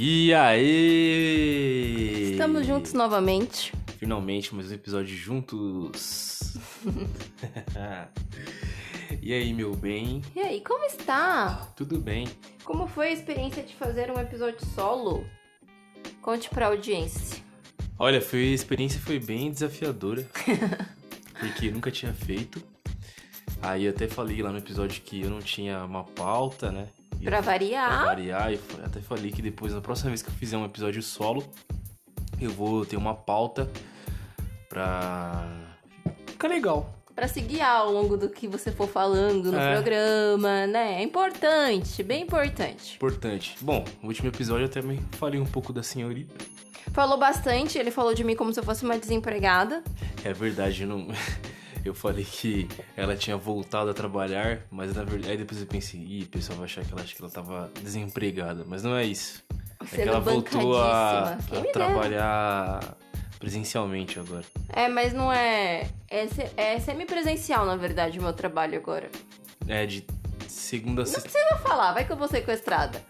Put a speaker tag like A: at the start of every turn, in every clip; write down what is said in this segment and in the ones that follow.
A: E aí?
B: Estamos juntos novamente.
A: Finalmente, mais um episódio juntos. e aí, meu bem?
B: E aí, como está?
A: Tudo bem?
B: Como foi a experiência de fazer um episódio solo? Conte pra audiência.
A: Olha, foi, a experiência foi bem desafiadora. porque nunca tinha feito. Aí eu até falei lá no episódio que eu não tinha uma pauta, né?
B: Pra variar.
A: Pra variar, eu até falei que depois, na próxima vez que eu fizer um episódio solo, eu vou ter uma pauta pra. Ficar legal.
B: Pra se guiar ao longo do que você for falando no
A: É.
B: programa, né? É importante, bem importante.
A: Importante. Bom, no último episódio eu também falei um pouco da senhorita.
B: Falou bastante, ele falou de mim como se eu fosse uma desempregada.
A: É verdade, eu não. Eu falei que ela tinha voltado a trabalhar, mas na verdade. Aí depois eu pensei, ih, o pessoal vai achar que ela, acha que ela tava desempregada. Mas não é isso. É que
B: Sendo
A: ela voltou a, a
B: dera.
A: trabalhar presencialmente agora.
B: É, mas não é. É, é semipresencial, na verdade, o meu trabalho agora.
A: É de segunda a
B: Não
A: sexta.
B: precisa falar, vai que eu vou sequestrada.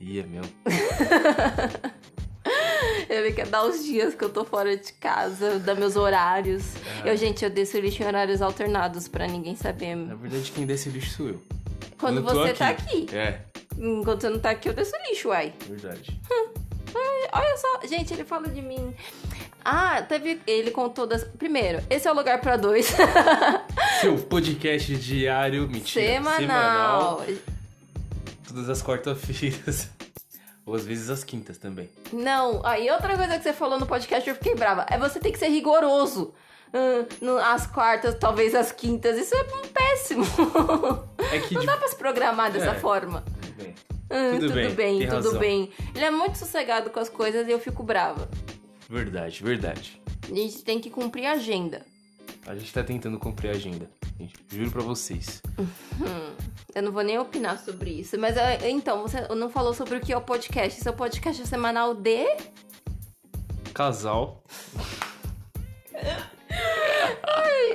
A: Ih, é mesmo.
B: Ele quer dar os dias que eu tô fora de casa, dar meus horários.
A: É.
B: Eu, gente, eu desço o lixo em horários alternados pra ninguém saber.
A: Na verdade, quem desce o lixo sou eu.
B: Quando
A: tô
B: você tá aqui.
A: É,
B: Enquanto você não tá aqui, eu desço o lixo, uai.
A: verdade.
B: Olha só, gente, ele fala de mim. Ah, teve. Ele contou das. Primeiro, esse é o lugar pra dois.
A: Seu podcast diário, mentira.
B: Semanal.
A: Todas as quartas-feiras. Ou às vezes as quintas também.
B: Não, aí outra coisa que você falou no podcast eu fiquei brava. É você tem que ser rigoroso. Hum, no- as quartas, talvez as quintas. Isso é péssimo.
A: É que
B: Não dá pra se programar dessa
A: É.
B: forma.
A: Tudo bem.
B: Hum,
A: Tudo
B: tudo,
A: bem,
B: bem, tudo
A: razão.
B: bem. Ele é muito sossegado com as coisas e eu fico brava.
A: Verdade, verdade.
B: A gente tem que cumprir a agenda.
A: A gente tá tentando cumprir a agenda. Gente, juro pra vocês.
B: Eu não vou nem opinar sobre isso. Mas é, então, você não falou sobre o que é o podcast. Seu podcast é semanal de.
A: Casal.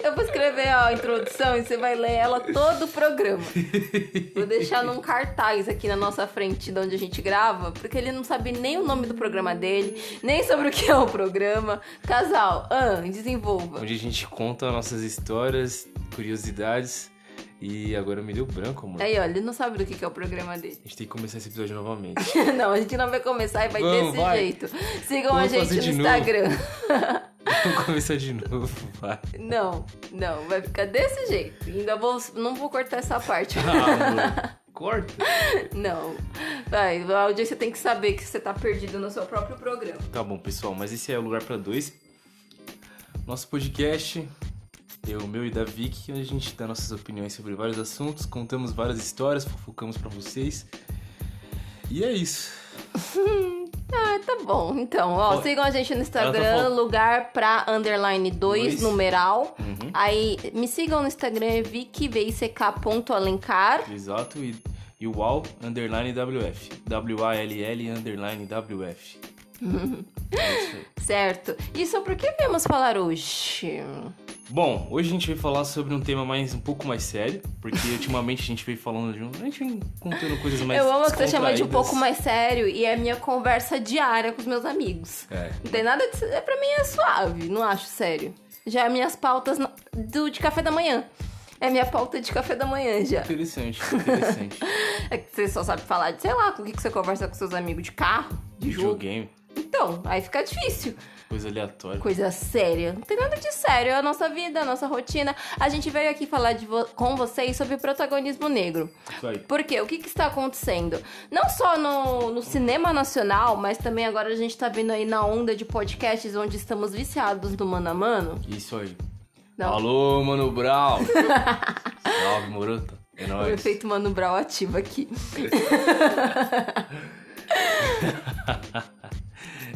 B: Eu vou escrever a introdução e você vai ler ela todo o programa. Vou deixar num cartaz aqui na nossa frente de onde a gente grava, porque ele não sabe nem o nome do programa dele, nem sobre o que é o programa. Casal, ah, desenvolva.
A: Onde a gente conta nossas histórias, curiosidades. E agora me deu branco, amor.
B: Aí, ó, ele não sabe do que que é o programa dele.
A: A gente tem que começar esse episódio novamente.
B: Não, a gente não vai começar e vai
A: Vamos,
B: desse
A: vai.
B: jeito. Sigam
A: Vamos
B: a gente no. Instagram.
A: Vamos começar de novo, vai.
B: Não, não, vai ficar desse jeito. Ainda vou, não vou cortar essa parte.
A: Ah. Corta.
B: Não. Vai, a audiência tem que saber que você tá perdido no seu próprio programa.
A: Tá bom, pessoal, mas esse é o lugar pra dois. Nosso podcast, eu, meu e da Vicky, onde a gente dá nossas opiniões sobre vários assuntos, contamos várias histórias, fofocamos pra vocês. E é isso.
B: Ah, tá bom. Então, ó, sigam a gente no
A: tá
B: Instagram, lugar pra underline 2,
A: Dois.
B: numeral.
A: Uhum.
B: Aí, me sigam no Instagram, é vicky.alencar.
A: Exato, e, e o WAL underline WF. W-A-L-L underline WF.
B: Certo. E sobre o que viemos falar hoje?
A: Bom, hoje a gente vai falar sobre um tema mais um pouco mais sério, porque ultimamente a gente veio falando de um. A gente vem contando coisas mais
B: Eu amo que você chama de um pouco mais sério e é a minha conversa diária com os meus amigos.
A: É.
B: Não tem nada de. É, pra mim é suave, não acho sério. Já é minhas pautas do, de café da manhã. É minha pauta de café da manhã já.
A: Interessante, interessante.
B: É que você só sabe falar de, sei lá, com o que que você conversa com seus amigos de carro, de jogo.
A: Videogame,
B: Então, aí fica difícil.
A: coisa aleatória.
B: Coisa séria. Não tem nada de sério. É a nossa vida, a nossa rotina. A gente veio aqui falar vo- com vocês sobre o protagonismo negro.
A: Isso aí.
B: Por quê? O que, que está acontecendo? Não só no, no cinema nacional, mas também agora a gente tá vendo aí na onda de podcasts onde estamos viciados do mano a mano.
A: Isso aí.
B: Não.
A: Alô, Mano Brown. Salve, Morota. É
B: O
A: nóis.
B: efeito Mano Brown ativo aqui.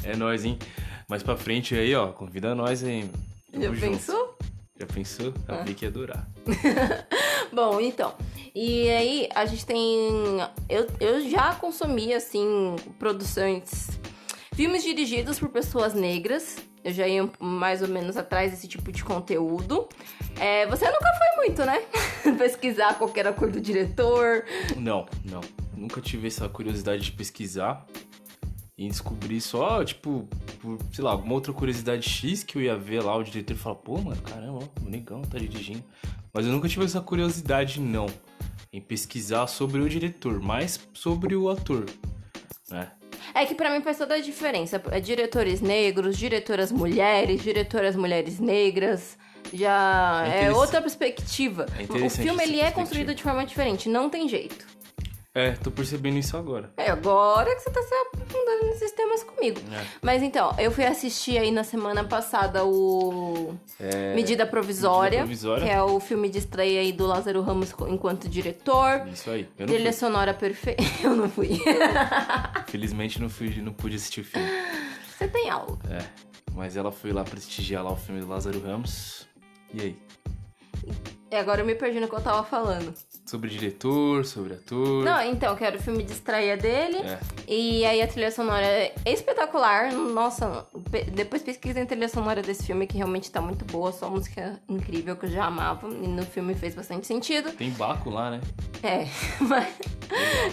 A: É nóis, hein? Mais pra frente aí, ó. Convida nós aí. Tamo
B: Já
A: junto.
B: pensou?
A: Já pensou? Eu
B: Ah.
A: vi que ia durar.
B: Bom, então. E aí, a gente tem. Eu, eu já consumi, assim, produções. Filmes dirigidos por pessoas negras. Eu já ia mais ou menos atrás desse tipo de conteúdo. É, você nunca foi muito, né? Pesquisar qual era a cor do diretor.
A: Não, não. Nunca tive essa curiosidade de pesquisar. Em descobrir só, tipo, por, sei lá, alguma outra curiosidade X que eu ia ver lá o diretor e falar, pô, mano, caramba, ó, o negão tá dirigindo. Mas eu nunca tive essa curiosidade, não, em pesquisar sobre o diretor, mas sobre o ator, né?
B: É que pra mim faz toda a diferença. É diretores negros, diretoras mulheres, diretoras mulheres negras. Já
A: É
B: é, outra perspectiva.
A: É
B: o filme ele é construído de forma diferente, não tem jeito.
A: É, tô percebendo isso agora.
B: É agora que você tá se aprofundando nesses temas comigo.
A: É.
B: Mas então, eu fui assistir aí na semana passada o
A: É,
B: Medida Provisória,
A: Medida Provisória.
B: que é o filme de estreia aí do Lázaro Ramos enquanto diretor.
A: Isso aí. Eu
B: Trilha sonora perfeita. Eu não fui.
A: Felizmente não fui, não pude assistir o filme.
B: Você tem aula.
A: É. Mas ela foi lá prestigiar lá o filme do Lázaro Ramos. E aí?
B: E agora eu me perdi no que eu tava falando.
A: Sobre diretor, sobre ator.
B: Não, então, que era o filme de estreia dele.
A: É.
B: E aí a trilha sonora é espetacular. Nossa, depois pesquisem a trilha sonora desse filme, que realmente tá muito boa. Só música incrível que eu já amava. E no filme fez bastante sentido.
A: Tem Baco lá, né?
B: É, mas.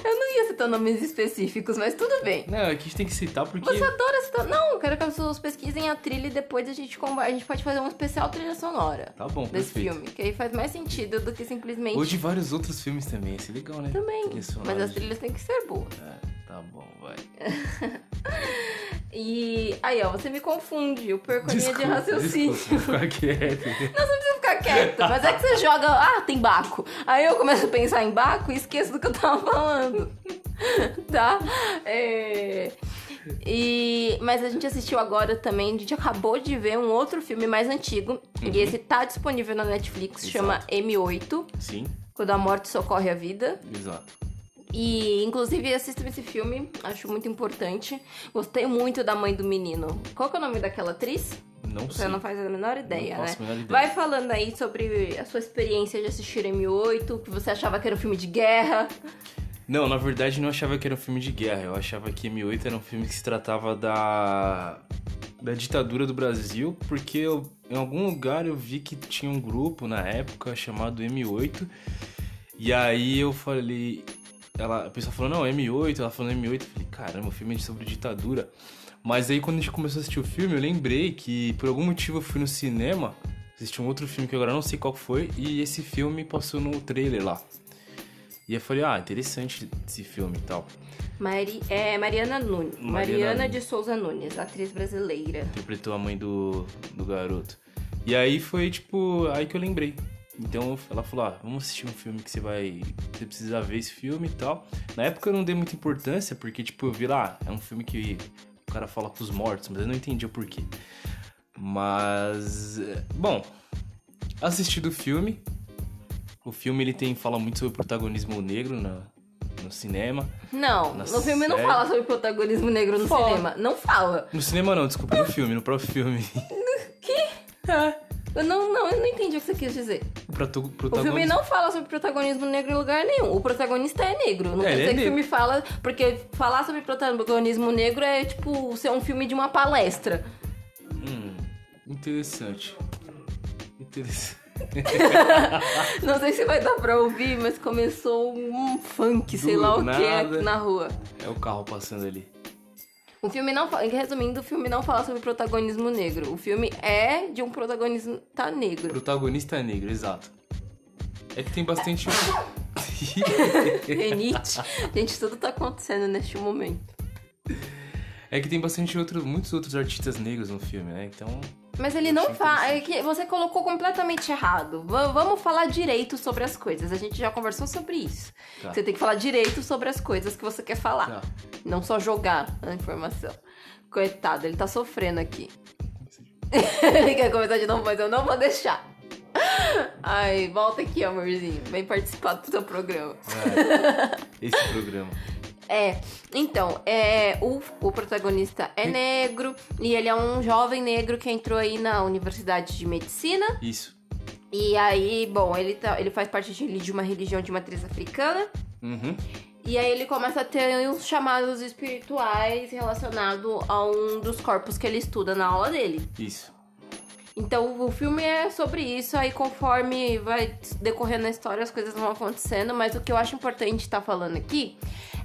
B: Eu não ia citar nomes específicos, mas tudo bem.
A: Não, aqui a gente tem que citar porque.
B: Você adora citar. Não, eu quero que as pessoas pesquisem a trilha e depois a gente. A gente pode fazer um especial trilha sonora
A: Tá bom,
B: desse
A: perfeito.
B: filme. Que aí faz mais sentido do que simplesmente.
A: Ou de vários outros filmes também, esse é legal, né?
B: Também. Mas as trilhas têm que ser boas.
A: É, tá bom, vai.
B: E aí, ó, você me confunde, eu perco de raciocínio.
A: desculpa, ficar quieto.
B: Não, você não precisa ficar quieto, mas é que você joga, ah, tem Baco. Aí eu começo a pensar em Baco e esqueço do que eu tava falando. tá? É... E... Mas a gente assistiu agora também, a gente acabou de ver um outro filme mais antigo. E esse tá disponível na Netflix,
A: Exato.
B: chama M8,
A: Sim,
B: Quando a Morte Socorre a Vida.
A: exato.
B: E, inclusive, assistam esse filme, acho muito importante. Gostei muito da mãe do menino. Qual que é o nome daquela atriz?
A: Não
B: Você
A: sei.
B: não faz a menor ideia,
A: Não
B: né?
A: faço a menor ideia.
B: Vai falando aí sobre a sua experiência de assistir M8, que você achava que era um filme de guerra.
A: Não, na verdade não achava que era um filme de guerra. Eu achava que M8 era um filme que se tratava da da ditadura do Brasil, porque eu, em algum lugar eu vi que tinha um grupo na época chamado M8. E aí eu falei, ela, a pessoa falou: "Não, M8", ela falou M8, eu falei: "Caramba, o filme é sobre ditadura". Mas aí quando a gente começou a assistir o filme, eu lembrei que por algum motivo eu fui no cinema, assisti um outro filme que agora não sei qual foi, e esse filme passou no trailer lá. E eu falei, ah, interessante esse filme e tal.
B: Mari... É Mariana Nunes.
A: Mariana
B: Mariana de Souza Nunes, atriz brasileira.
A: Interpretou a mãe do, do garoto. E aí foi, tipo, aí que eu lembrei. Então ela falou, ah, vamos assistir um filme que você vai... Você precisa ver esse filme e tal. Na época eu não dei muita importância, porque, tipo, eu vi lá, é um filme que o cara fala com os mortos, mas eu não entendi o porquê. Mas, é, bom, assisti do filme. O filme, ele tem, fala muito sobre o protagonismo negro na, no cinema.
B: Não, no filme não
A: série?
B: fala sobre protagonismo negro no
A: Fala.
B: cinema. Não fala.
A: No cinema não, desculpa, no filme, no próprio filme.
B: Eu não, não, eu não entendi o que você quis dizer.
A: O proto-
B: O filme
A: protagonista.
B: não fala sobre protagonismo negro em lugar nenhum. O protagonista é negro. Não
A: É,
B: quer
A: é
B: dizer que o filme fala. Porque falar sobre protagonismo negro é tipo ser um filme de uma palestra.
A: Hum, interessante. Interessante.
B: Não sei se vai dar pra ouvir, mas começou um funk, sei
A: Do
B: lá o que, aqui na rua.
A: É o carro passando ali.
B: O filme não fala, resumindo, o filme não fala sobre protagonismo negro. O filme é de um protagonista negro.
A: Protagonista negro, exato. É que tem bastante.
B: Renite. Gente, tudo tá acontecendo neste momento.
A: é que tem bastante outros, muitos outros artistas negros no filme, né? Então.
B: Mas ele não fala. É que você colocou completamente errado. V- vamos falar direito sobre as coisas. A gente já conversou sobre isso.
A: Tá.
B: Você tem que falar direito sobre as coisas que você quer falar.
A: Tá.
B: Não só jogar a informação. Coitado, ele tá sofrendo aqui. ele quer começar de novo, mas eu não vou deixar. Ai, volta aqui, amorzinho. Vem participar do seu programa.
A: Vai. Esse programa.
B: É, então, é, o, o protagonista é negro e ele é um jovem negro que entrou aí na Universidade de Medicina.
A: Isso.
B: E aí, bom, ele, tá, ele faz parte de, de uma religião de matriz africana.
A: Uhum.
B: E aí ele começa a ter uns chamados espirituais relacionados a um dos corpos que ele estuda na aula dele.
A: Isso.
B: Então o filme é sobre isso, aí conforme vai decorrendo a história, as coisas vão acontecendo, mas o que eu acho importante estar falando aqui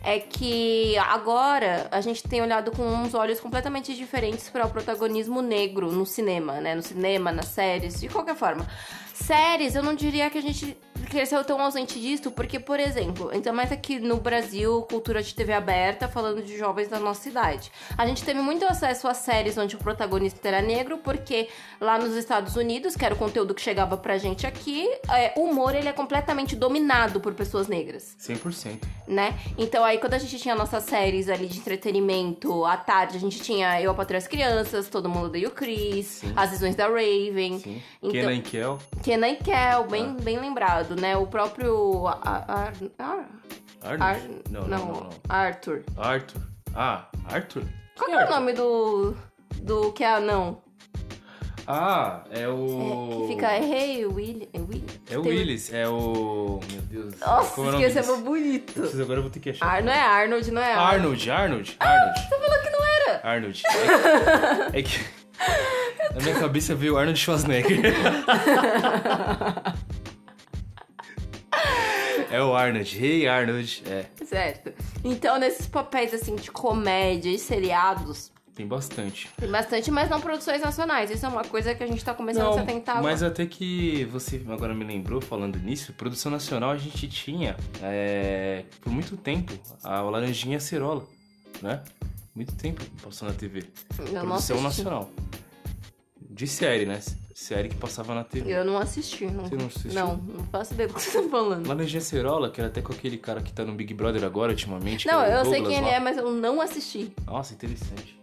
B: é que agora a gente tem olhado com uns olhos completamente diferentes para o protagonismo negro no cinema, né? No cinema, nas séries, de qualquer forma. Séries, eu não diria que a gente cresceu tão ausente disso, porque, por exemplo, ainda mais aqui no Brasil, cultura de TV aberta, falando de jovens da nossa idade. A gente teve muito acesso a séries onde o protagonista era negro, porque lá nos Estados Unidos, que era o conteúdo que chegava pra gente aqui, é, o humor ele é completamente dominado por pessoas negras.
A: 100%.
B: Né? Então aí quando a gente tinha nossas séries ali de entretenimento, à tarde a gente tinha Eu, a Patrulha as Crianças, Todo Mundo Odeia o Chris,
A: Sim.
B: As Visões da Raven.
A: Sim.
B: Então-
A: Kenan e Kel.
B: Kenan e Kel, bem,
A: Ah.
B: bem lembrado, né? O próprio... Ar, Ar, Ar,
A: não, não, não, não.
B: Arthur.
A: Arthur. Ah, Arthur?
B: Qual que é o nome do... Do que é anão?
A: Ah, é
B: É,
A: o...
B: que fica... Hey, William... É William?
A: É o
B: Tem-
A: Willis, é o... Meu Deus.
B: Nossa,
A: Como é o nome
B: esqueci, é bonito.
A: Preciso- Agora eu vou ter que achar.
B: Ar, não é Arnold, não é Arnold.
A: Arnold, Arnold, Arnold.
B: Você falou que não era.
A: Arnold. É que... É que... Na minha cabeça veio Arnold Schwarzenegger. É o Arnold. Hey, Arnold. É,
B: Certo. Então, nesses papéis, assim, de comédia e seriados,
A: tem bastante.
B: tem bastante, mas não produções nacionais. Isso é uma coisa que a gente tá começando a se atentar
A: mas até que você agora me lembrou, falando nisso, produção nacional a gente tinha, é, por muito tempo, a Laranjinha Acerola, né? Muito tempo passou na TV.
B: Eu não
A: produção nacional. De série, né? Série que passava na TV.
B: Eu não assisti. Não,
A: Você não assistiu?
B: Não, não faço ideia do que você tá falando.
A: Laranjinha Acerola, que era até com aquele cara que tá no Big Brother agora, ultimamente.
B: Não,
A: é
B: eu sei
A: Douglas
B: quem ele
A: lá.
B: é, mas eu não assisti.
A: Nossa, interessante.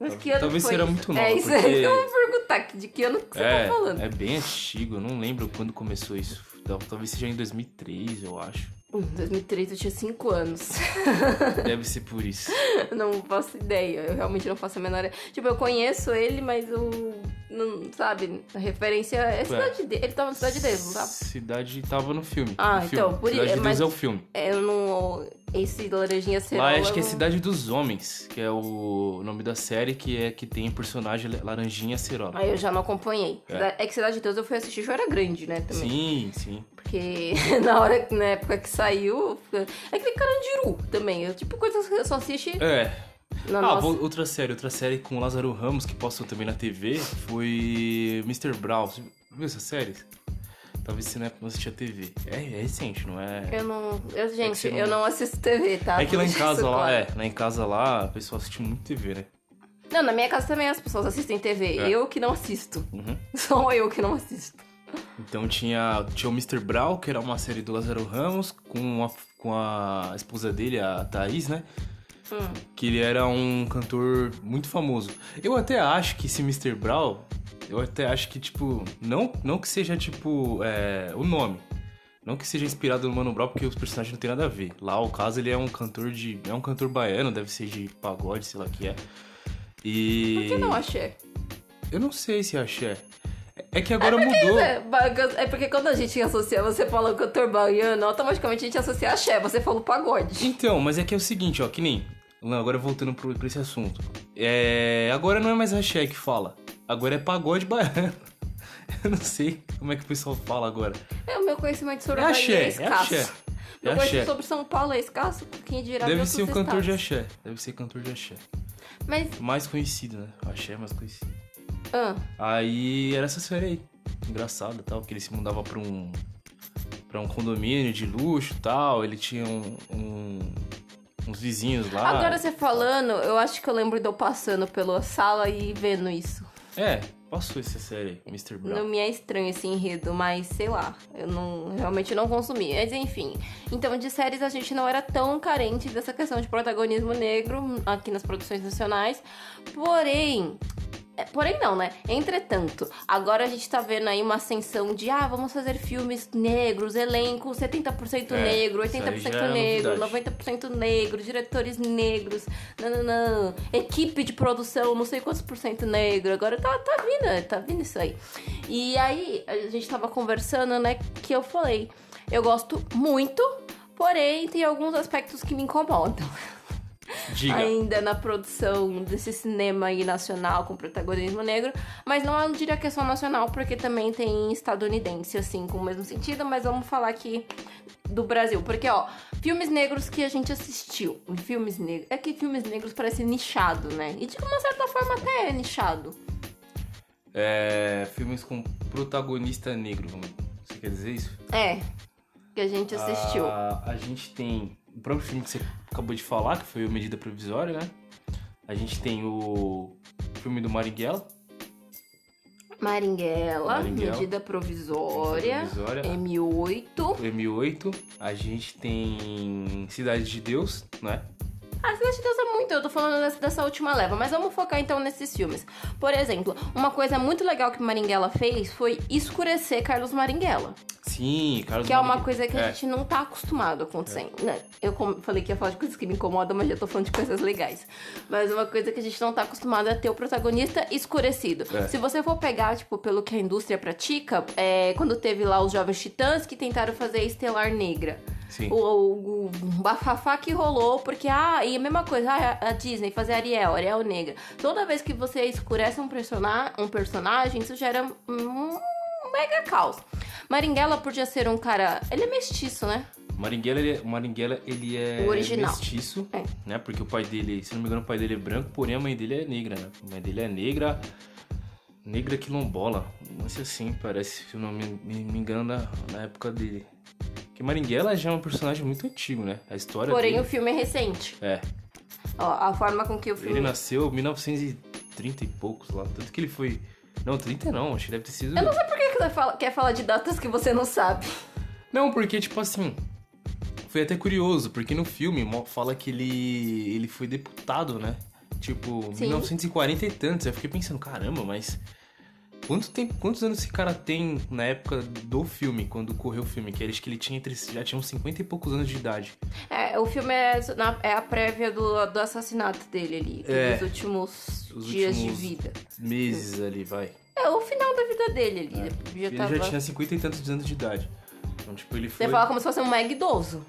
B: Mas que ano
A: talvez
B: foi
A: será
B: isso?
A: muito
B: É
A: nova,
B: isso
A: porque-
B: aí que eu vou perguntar. De que ano que você
A: É,
B: tá falando?
A: é bem antigo, eu não lembro quando começou isso. Tal- Talvez seja em 2003, eu acho.
B: Em 2003 eu tinha 5 anos.
A: Deve ser por isso.
B: não faço ideia. Eu realmente não faço a menor ideia. Tipo, eu conheço ele, mas eu. Não, sabe? A referência é a cidade dele. Ele tava na cidade dele, não tava?
A: Cidade tava no filme.
B: Ah,
A: no
B: então,
A: filme.
B: por
A: Cidade
B: isso-
A: de Deus
B: mas-
A: é o filme.
B: É, eu não. Esse Laranjinha Cerola.
A: Lá acho que é Cidade dos Homens, que é o nome da série, que é que tem personagem Laranjinha Acerola.
B: Aí eu já não acompanhei.
A: É.
B: É, que Cidade de Deus eu fui assistir, já era grande, né? Também.
A: Sim, sim.
B: Porque na hora, na época que saiu. É que nem Carandiru também. Eu, tipo, coisas que eu só assisti
A: É.
B: na
A: ah,
B: nossa.
A: outra série, outra série com o Lázaro Ramos que passou também na TV foi Mr. Brown. Você viu essa série? Talvez você época não assistia TV. É, é recente, não é?
B: Eu não. Eu, gente,
A: você não-
B: eu não assisto TV, tá?
A: É que lá em casa, lá,
B: claro.
A: é, lá em casa lá, a pessoa assiste muito TV, né?
B: Não, na minha casa também as pessoas assistem TV.
A: É.
B: Eu que não assisto.
A: Uhum.
B: Só eu que não assisto.
A: Então tinha, tinha o Mr. Brown, que era uma série do Lázaro Ramos, com a, com a esposa dele, a Thaís, né?
B: Hum.
A: Que ele era um cantor muito famoso. Eu até acho que esse Mr. Brown, eu até acho que, tipo, não, não que seja, tipo, é, o nome. Não que seja inspirado no Mano Brown, porque os personagens não tem nada a ver. Lá, o caso, ele é um cantor de... É um cantor baiano, deve ser de pagode, sei lá o que é. E...
B: Por que não achei?
A: Eu não sei se é axé. É que agora mudou.
B: É, é porque quando a gente associa, você fala cantor baiano, automaticamente a gente associa axé. Você falou pagode.
A: Então, mas é que é o seguinte, ó, que nem. Agora voltando pro, pra esse assunto. É. Agora não é mais axé que fala. Agora é pagode baiano. Eu não sei como é que o pessoal fala agora.
B: É, o meu conhecimento sobre
A: É axé,
B: é
A: é
B: escasso.
A: É
B: Meu conhecimento
A: axé.
B: sobre São Paulo é escasso, quem dirá de
A: Deve ser um cantor de
B: estados.
A: axé. Deve ser cantor de axé.
B: Mas,
A: Mais conhecido, né? O axé é mais conhecido.
B: Ah,
A: Aí era essa série aí. Engraçada tal, que ele se mudava pra um. pra um condomínio de luxo tal. Ele tinha um. um- uns vizinhos lá.
B: agora você falando, eu acho que eu lembro de eu passando pela sala e vendo isso.
A: É, passou essa série, Mr. Brown.
B: Não me é estranho esse enredo, mas sei lá, eu não realmente não consumi. Mas enfim. Então, de séries a gente não era tão carente dessa questão de protagonismo negro aqui nas produções nacionais. Porém. É, Porém não, né? Entretanto, agora a gente tá vendo aí uma ascensão de ah, vamos fazer filmes negros, elenco 70%
A: É,
B: negro,
A: isso aí
B: 80%
A: já é
B: negro,
A: novidade.
B: 90% negro, diretores negros, nananã, equipe de produção, não sei quantos por cento negro. Agora tá, tá vindo, tá vindo isso aí. E aí, a gente tava conversando, né, que eu falei, eu gosto muito, porém tem alguns aspectos que me incomodam.
A: Diga.
B: ainda na produção desse cinema aí nacional com protagonismo negro, mas não eu diria que é só nacional, porque também tem estadunidense, assim, com o mesmo sentido, mas vamos falar aqui do Brasil, porque, ó, filmes negros que a gente assistiu, filmes negros, é que filmes negros parece nichado, né? E de uma certa forma até é nichado.
A: É, filmes com protagonista negro, você quer dizer isso?
B: É, que a gente assistiu.
A: A, a gente tem o próprio filme que você acabou de falar, que foi o Medida Provisória, né? A gente tem o filme do Marighella.
B: Maringuela,
A: Maringuela.
B: medida provisória,
A: Provisória.
B: M8.
A: M8. A gente tem Cidade de Deus, né?
B: Ah, Cidade de Deus é muito, eu tô falando dessa, dessa última leva, mas vamos focar então nesses filmes. Por exemplo, uma coisa muito legal que Maringuela fez foi escurecer Carlos Maringuela.
A: Sim, Carlos
B: Que é uma coisa que a
A: É.
B: gente não tá acostumado a acontecer. né? Eu falei que ia falar de coisas que me incomodam, mas já tô falando de coisas legais. Mas uma coisa que a gente não tá acostumado é ter o protagonista escurecido.
A: É.
B: Se você for pegar, tipo, pelo que a indústria pratica, é, quando teve lá os Jovens Titãs que tentaram fazer Estelar Negra.
A: Sim.
B: O, o, o bafafá que rolou, porque, ah, e a mesma coisa, ah, a Disney fazer Ariel, Ariel negra. Toda vez que você escurece um, persona um personagem, isso gera um mega caos. Maringuela podia ser um cara. Ele é mestiço, né?
A: Marighella, ele é, Marighella, ele é
B: O original.
A: mestiço,
B: É.
A: né? Porque o pai dele, se não me engano, o pai dele é branco, porém a mãe dele é negra, né? A mãe dele é negra, negra quilombola. Não sei assim, parece, se eu não me, me, me engano, na, na época dele. Porque Marighella já é um personagem muito antigo, né? A história
B: Porém,
A: dele...
B: o filme é recente.
A: É,
B: Ó, a forma com que o filme.
A: ele nasceu em 1930 e poucos lá, tanto que ele foi... Não, 30 não, acho que deve ter sido...
B: Eu não sei por que você fala- quer falar de datas que você não sabe.
A: Não, porque, tipo assim. Foi até curioso, porque no filme fala que ele, ele foi deputado, né? Tipo,
B: Sim.
A: 1940 e tantos. Eu fiquei pensando, caramba, mas. Quanto tempo, quantos anos esse cara tem na época do filme, quando correu o filme? Que acho que ele tinha entre, já tinha uns 50 e poucos anos de idade.
B: É, o filme é, na- é a prévia do, do assassinato dele ali,
A: É.
B: dos últimos
A: Os
B: dias
A: últimos-
B: de vida.
A: Meses ali, vai.
B: É o final da vida dele ali. Ele já
A: Ele
B: tava...
A: já tinha 50 e tantos anos de idade. Então, tipo, ele foi.
B: Você fala como se fosse um mega idoso.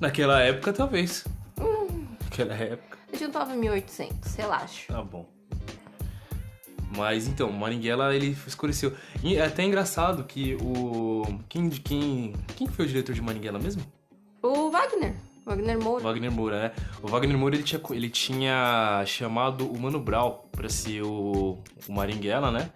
A: Naquela época, talvez.
B: Hum.
A: Naquela época.
B: A gente não tava em 1800, relaxa.
A: Tá bom. Mas então, o Marighella ele escureceu. E é até engraçado que o. Quem, quem, quem foi o diretor de Marighella mesmo?
B: O Wagner. Wagner Moura.
A: Wagner Moura, né? O Wagner Moura ele tinha, ele tinha chamado o Mano Brown pra ser o, o Marighella, né?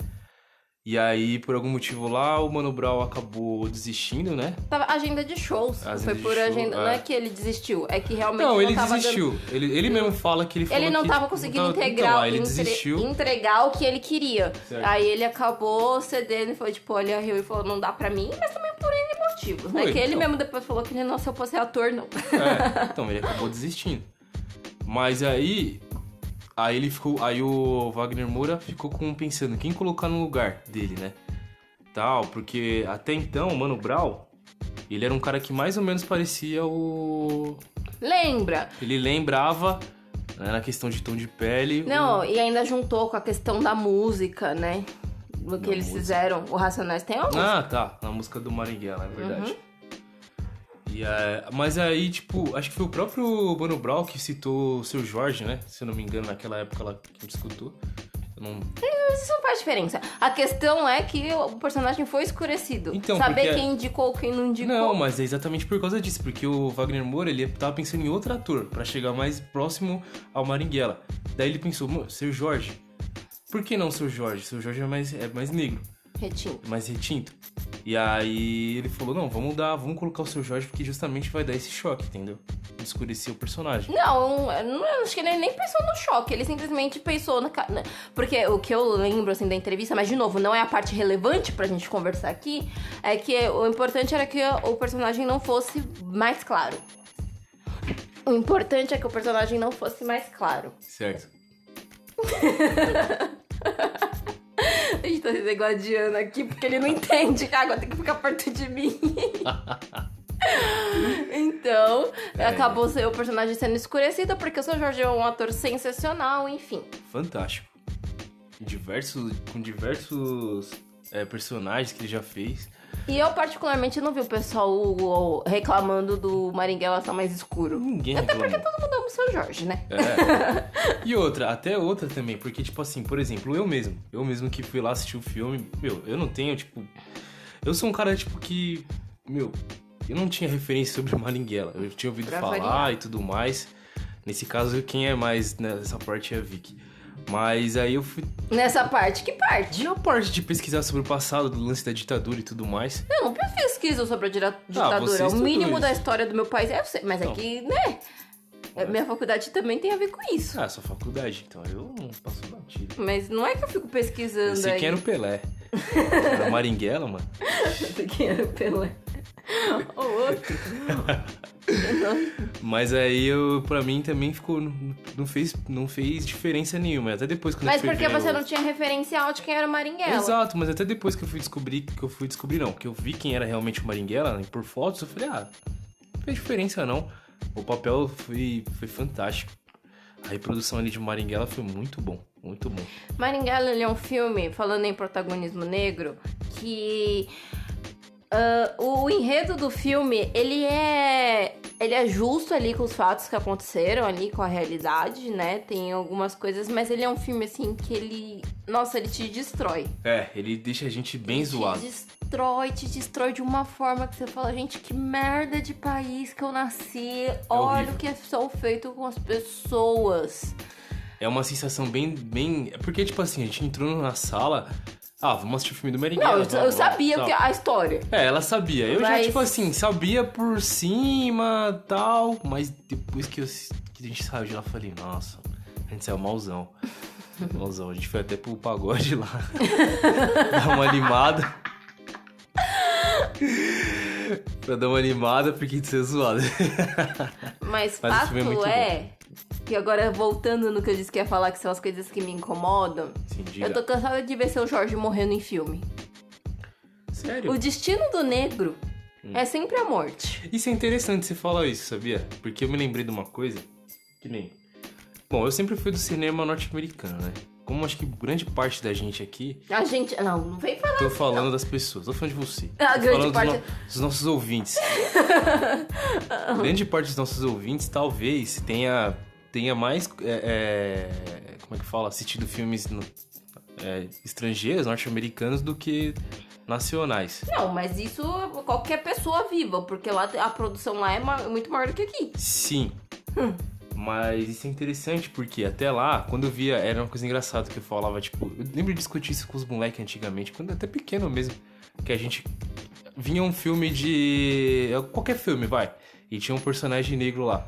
A: E aí, por algum motivo lá, o Mano Brown acabou desistindo, né?
B: Tava agenda de shows.
A: Agenda
B: Foi por
A: show,
B: agenda. Não
A: é.
B: é que ele desistiu, é que realmente
A: Não,
B: não,
A: ele desistiu. Ele, ele mesmo fala que ele
B: dando.
A: falou
B: Ele não
A: que,
B: tava conseguindo
A: não tava-
B: integrar,
A: Então, ele
B: entre-
A: desistiu.
B: entregar o que ele queria.
A: Certo.
B: Aí ele acabou cedendo e foi tipo, olha, Rio e falou, não dá pra mim, mas também por N motivos, né?
A: Foi,
B: Que ele
A: então.
B: mesmo depois falou que ele não se eu fosse ator, não.
A: É, então ele acabou desistindo. Mas aí, aí ele ficou, aí o Wagner Moura ficou com pensando quem colocar no lugar dele, né? Tal, porque até então o Mano Brown, ele era um cara que mais ou menos parecia o
B: Lembra?
A: ele lembrava né, na questão de tom de pele. o-
B: Não, e ainda juntou com a questão da música, né? O que
A: Da
B: eles
A: música.
B: fizeram. O Racionais tem uma música.
A: Ah, tá, na música do Marighella, é verdade.
B: Uhum.
A: E, é, mas aí, tipo, acho que foi o próprio Mano Brown que citou o seu Jorge, né? Se eu não me engano, naquela época lá que a gente escutou. Não,
B: Mas isso não faz diferença. A questão é que o personagem foi escurecido.
A: Então,
B: Saber
A: porque-
B: quem indicou, quem não indicou.
A: Não, mas é exatamente por causa disso, porque o Wagner Moura, ele tava pensando em outro ator, pra chegar mais próximo ao Maringuela. Daí ele pensou, "Mano, seu Jorge. Por que não seu Jorge? Seu Jorge é mais, é mais negro,
B: Retinto.
A: mais retinto. E aí ele falou, não, vamos dar, vamos colocar o seu Jorge, porque justamente vai dar esse choque, entendeu? Escurecer o personagem.
B: Não, eu não acho que ele nem pensou no choque, ele simplesmente pensou na- Porque o que eu lembro assim da entrevista, mas de novo, não é a parte relevante pra gente conversar aqui, é que o importante era que o personagem não fosse mais claro. O importante é que o personagem não fosse mais claro.
A: Certo.
B: A gente tá sendo igual a Diana aqui, porque ele não entende que a água tem que ficar perto de mim. então, acabou ser- o personagem sendo escurecido, porque o seu Jorge é um ator sensacional, enfim.
A: Fantástico. Diversos, com diversos é, personagens que ele já fez.
B: E eu, particularmente, não vi o pessoal reclamando do Maringuela estar mais escuro.
A: Ninguém
B: Até porque todo mundo ama o seu Jorge, né?
A: É. E outra, até outra também, porque, tipo assim, por exemplo, eu mesmo, eu mesmo que fui lá assistir o filme, meu, eu não tenho, tipo. Eu sou um cara, tipo, que. Meu, eu não tinha referência sobre Maringuela. Eu tinha ouvido
B: Pra
A: falar
B: variar.
A: e tudo mais. Nesse caso, quem é mais nessa parte é a Vicky. Mas aí eu fui.
B: Nessa parte, que parte?
A: Na parte de pesquisar sobre o passado, do lance da ditadura e tudo mais.
B: Eu não pesquiso sobre a dira- ditadura.
A: você
B: o mínimo
A: isso.
B: da história do meu país é sei, mas é
A: Não.
B: que, né? é, Minha faculdade também tem a ver com isso.
A: Ah, sua faculdade, então eu não passo batido.
B: Mas não é que eu fico pesquisando
A: quem era o Pelé. Era Maringuela, mano.
B: Quem era o Pelé? O outro.
A: Mas aí eu, pra mim também ficou. Não, fez, não fez diferença nenhuma. Até depois quando
B: Mas
A: eu fui
B: porque você
A: o-
B: não tinha referencial de quem era o Maringuela.
A: Exato, mas até depois que eu fui descobrir, que eu fui descobrir não, que eu vi quem era realmente o Maringuela, né, por fotos, eu falei, ah, não fez diferença não. O papel foi, foi fantástico. A reprodução ali de Maringuela foi muito bom, muito bom.
B: Maringuela é um filme, falando em protagonismo negro, que ah, o enredo do filme, ele é ele é justo ali com os fatos que aconteceram ali com a realidade, né? Tem algumas coisas, mas ele é um filme assim que ele, nossa, ele te destrói.
A: É, ele deixa a gente bem zoado.
B: Te destrói, te destrói de uma forma que você fala, gente, que merda de país que eu nasci. Olha
A: horrível.
B: o que é só feito com as pessoas.
A: É uma sensação bem, bem... é Porque, tipo assim, a gente entrou na sala... Ah, vamos assistir o filme do Maringuela.
B: Não, eu, eu sabia a história.
A: É, ela sabia. Eu já,
B: Mas-
A: tipo assim, sabia por cima tal, mas depois que, eu, que a gente saiu de lá, eu falei, nossa, a gente saiu malzão. Malzão. A gente foi até pro pagode lá. dar uma animada. pra dar uma animada, porque de ser zoado.
B: Mas,
A: Mas o
B: fato
A: filme é
B: que agora voltando no que eu disse que ia falar que são as coisas que me incomodam,
A: Sim,
B: eu tô cansada de ver seu Jorge morrendo em filme.
A: Sério?
B: O destino do negro
A: Hum.
B: é sempre a morte.
A: Isso é interessante você falar isso, sabia? Porque eu me lembrei de uma coisa que nem. Bom, eu sempre fui do cinema norte-americano, né? Como acho que grande parte da gente aqui
B: A gente. Não, não vem falar.
A: Tô falando das pessoas, tô falando de você.
B: A
A: tô
B: grande parte-
A: dos, no- dos nossos ouvintes. grande parte dos nossos ouvintes talvez tenha, tenha mais. é, é, como é que fala? Assistido filmes no- é, estrangeiros, norte-americanos, do que nacionais.
B: Não, mas isso qualquer pessoa viva, porque lá a produção lá é ma- muito maior do que aqui.
A: Sim.
B: Hum.
A: Mas isso é interessante porque até lá, quando eu via, era uma coisa engraçada que eu falava, tipo, eu lembro de discutir isso com os moleques antigamente, quando até pequeno mesmo, que a gente vinha um filme de. qualquer filme, vai, e tinha um personagem negro lá.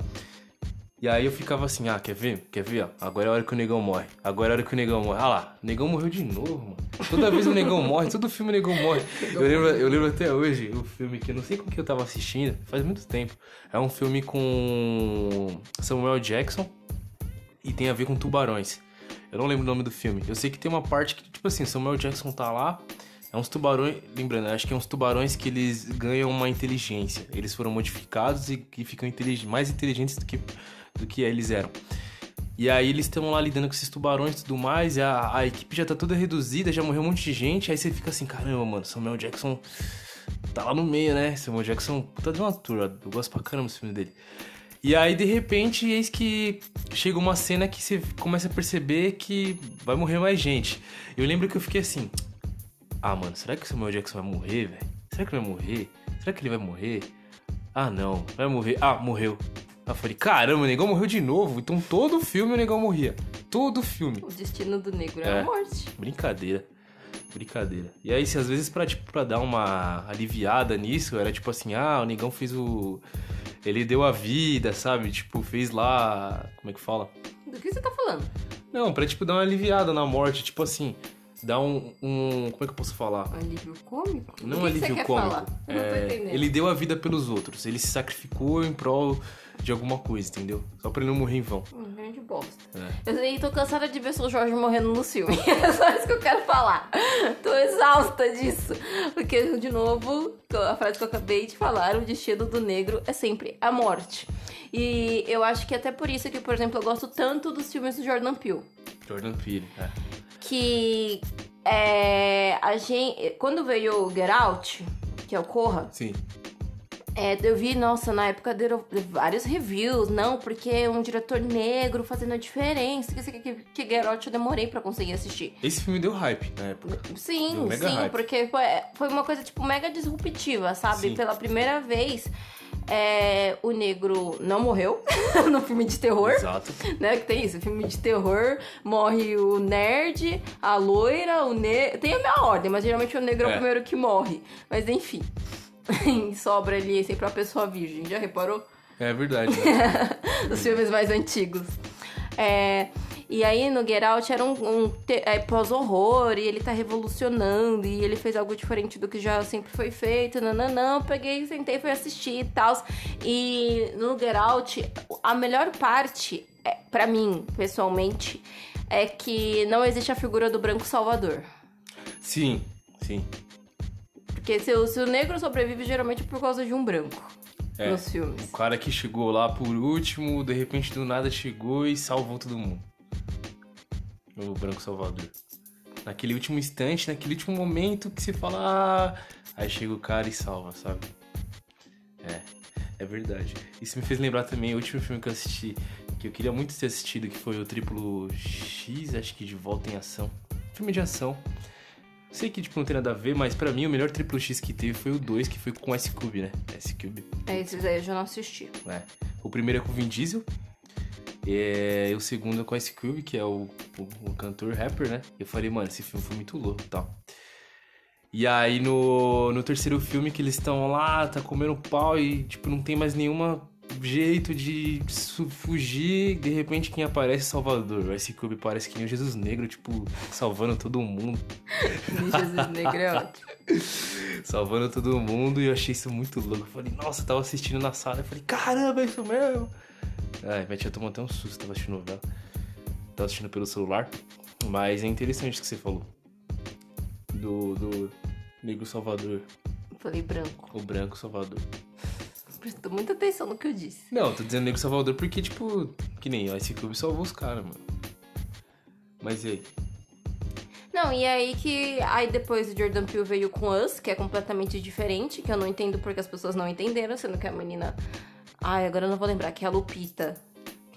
A: E aí eu ficava assim, ah, quer ver? Quer ver? Ó, agora é a hora que o negão morre. Agora é a hora que o negão morre. Ah lá, o negão morreu de novo, mano. Toda vez o negão morre, todo filme o negão morre. Eu lembro, eu lembro até hoje o filme que eu não sei com que eu tava assistindo, faz muito tempo. É um filme com Samuel Jackson e tem a ver com tubarões. Eu não lembro o nome do filme. Eu sei que tem uma parte que, tipo assim, Samuel Jackson tá lá. É uns tubarões. Lembrando, acho que é uns tubarões que eles ganham uma inteligência. Eles foram modificados e, e ficam intelig- mais inteligentes do que, do que eles eram. E aí eles estão lá lidando com esses tubarões e tudo mais. E a, a equipe já tá toda reduzida, já morreu um monte de gente. Aí você fica assim, caramba, mano, Samuel Jackson tá lá no meio, né? Samuel Jackson, puta de uma ator. Eu gosto pra caramba desse filme dele. E aí, de repente, eis que chega uma cena que você começa a perceber que vai morrer mais gente. Eu lembro que eu fiquei assim: Ah, mano, será que o Samuel Jackson vai morrer, velho? Será que ele vai morrer? Será que ele vai morrer? Ah, não, vai morrer. Ah, morreu. Eu falei: Caramba, o negão morreu de novo. Então todo filme o negão morria. Todo filme.
B: O destino do negro é,
A: É.
B: a morte.
A: Brincadeira. Brincadeira. E aí, se às vezes pra, tipo, pra dar uma aliviada nisso, era tipo assim, ah, o negão fez o. Ele deu a vida, sabe? Tipo, fez lá. Como é que fala?
B: Do que você tá falando?
A: Não, pra tipo dar uma aliviada na morte, tipo assim, dar um. um como é que eu posso falar?
B: Alívio cômico?
A: Não
B: que que
A: alívio
B: quer
A: cômico.
B: não
A: É,
B: entendendo.
A: ele deu a vida pelos outros. Ele se sacrificou em prol de alguma coisa, entendeu? Só pra ele não morrer em vão.
B: Hum, grande bosta.
A: É.
B: Eu sei, tô cansada de ver seu Jorge morrendo no filme. É só isso que eu quero falar. Tô exausta disso. Porque, de novo, a frase que eu acabei de falar, o destino do negro é sempre a morte. E eu acho que até por isso que, por exemplo, eu gosto tanto dos filmes do Jordan Peele.
A: Jordan Peele, é.
B: Que é, a gente, quando veio o Get Out, que é o Corra.
A: Sim.
B: É, eu vi, nossa, na época deram vários reviews, não, porque um diretor negro fazendo a diferença. Que, que, que Out eu demorei pra conseguir assistir.
A: Esse filme deu hype na época.
B: Sim, sim,
A: hype.
B: porque foi, foi uma coisa, tipo, mega disruptiva, sabe?
A: Sim.
B: Pela primeira vez, é, o negro não morreu no filme de terror.
A: Exato.
B: Né, que tem isso, filme de terror, morre o nerd, a loira, o negro. Tem a minha ordem, mas geralmente o negro é,
A: É.
B: o primeiro que morre. Mas enfim. Sobra ali sempre a pessoa virgem, já reparou?
A: É verdade. Né?
B: Os filmes mais antigos. É, e aí no Get Out era um, um é, pós-horror e ele tá revolucionando e ele fez algo diferente do que já sempre foi feito. Nananã, peguei, sentei, fui assistir e tal. E no Get Out, a melhor parte, é, para mim, pessoalmente, é que não existe a figura do branco salvador.
A: sim, sim.
B: Porque se o, se o negro sobrevive, geralmente é por causa de um branco
A: É.
B: nos filmes.
A: O cara que chegou lá por último, de repente do nada chegou e salvou todo mundo. O Branco Salvador. Naquele último instante, naquele último momento que você fala. "Ah", aí chega o cara e salva, sabe? É, é verdade. Isso me fez lembrar também o último filme que eu assisti, que eu queria muito ter assistido, que foi o Triplo X, acho que de Volta em Ação. Filme de ação. Sei que, tipo, não tem nada a ver, mas pra mim o melhor Triplo X que teve foi o 2, que foi com S-Cube, né? S-Cube.
B: É, esses aí eu já não assisti.
A: É. O primeiro é com o Vin Diesel. É, e o segundo é com Ice Cube, que é o, o, o cantor rapper, né? Eu falei, mano, esse filme foi muito louco e tal. E aí no, no terceiro filme que eles estão lá, tá comendo pau e, tipo, não tem mais nenhuma jeito de fugir. De repente quem aparece é Salvador. O Ice Cube parece que nem o Jesus Negro, tipo, salvando todo mundo.
B: Jesus Negro é ótimo.
A: salvando todo mundo e eu achei isso muito louco. Eu falei, nossa, eu tava assistindo na sala. Eu falei, caramba, é isso mesmo. Ai, minha tia tomou até um susto, tava assistindo novela. Tava assistindo pelo celular. Mas é interessante o que você falou. Do, do Negro Salvador,
B: Falei branco.
A: o Branco Salvador.
B: Prestou muita atenção no que eu disse.
A: Não, tô dizendo Negro Salvador porque, tipo, que nem o Ice Cube salvou os caras, mano. Mas e aí?
B: Não, e aí que. Aí depois o Jordan Peele veio com Us, que é completamente diferente, que eu não entendo porque as pessoas não entenderam, sendo que a menina. Ai, agora eu não vou lembrar, que é a Lupita.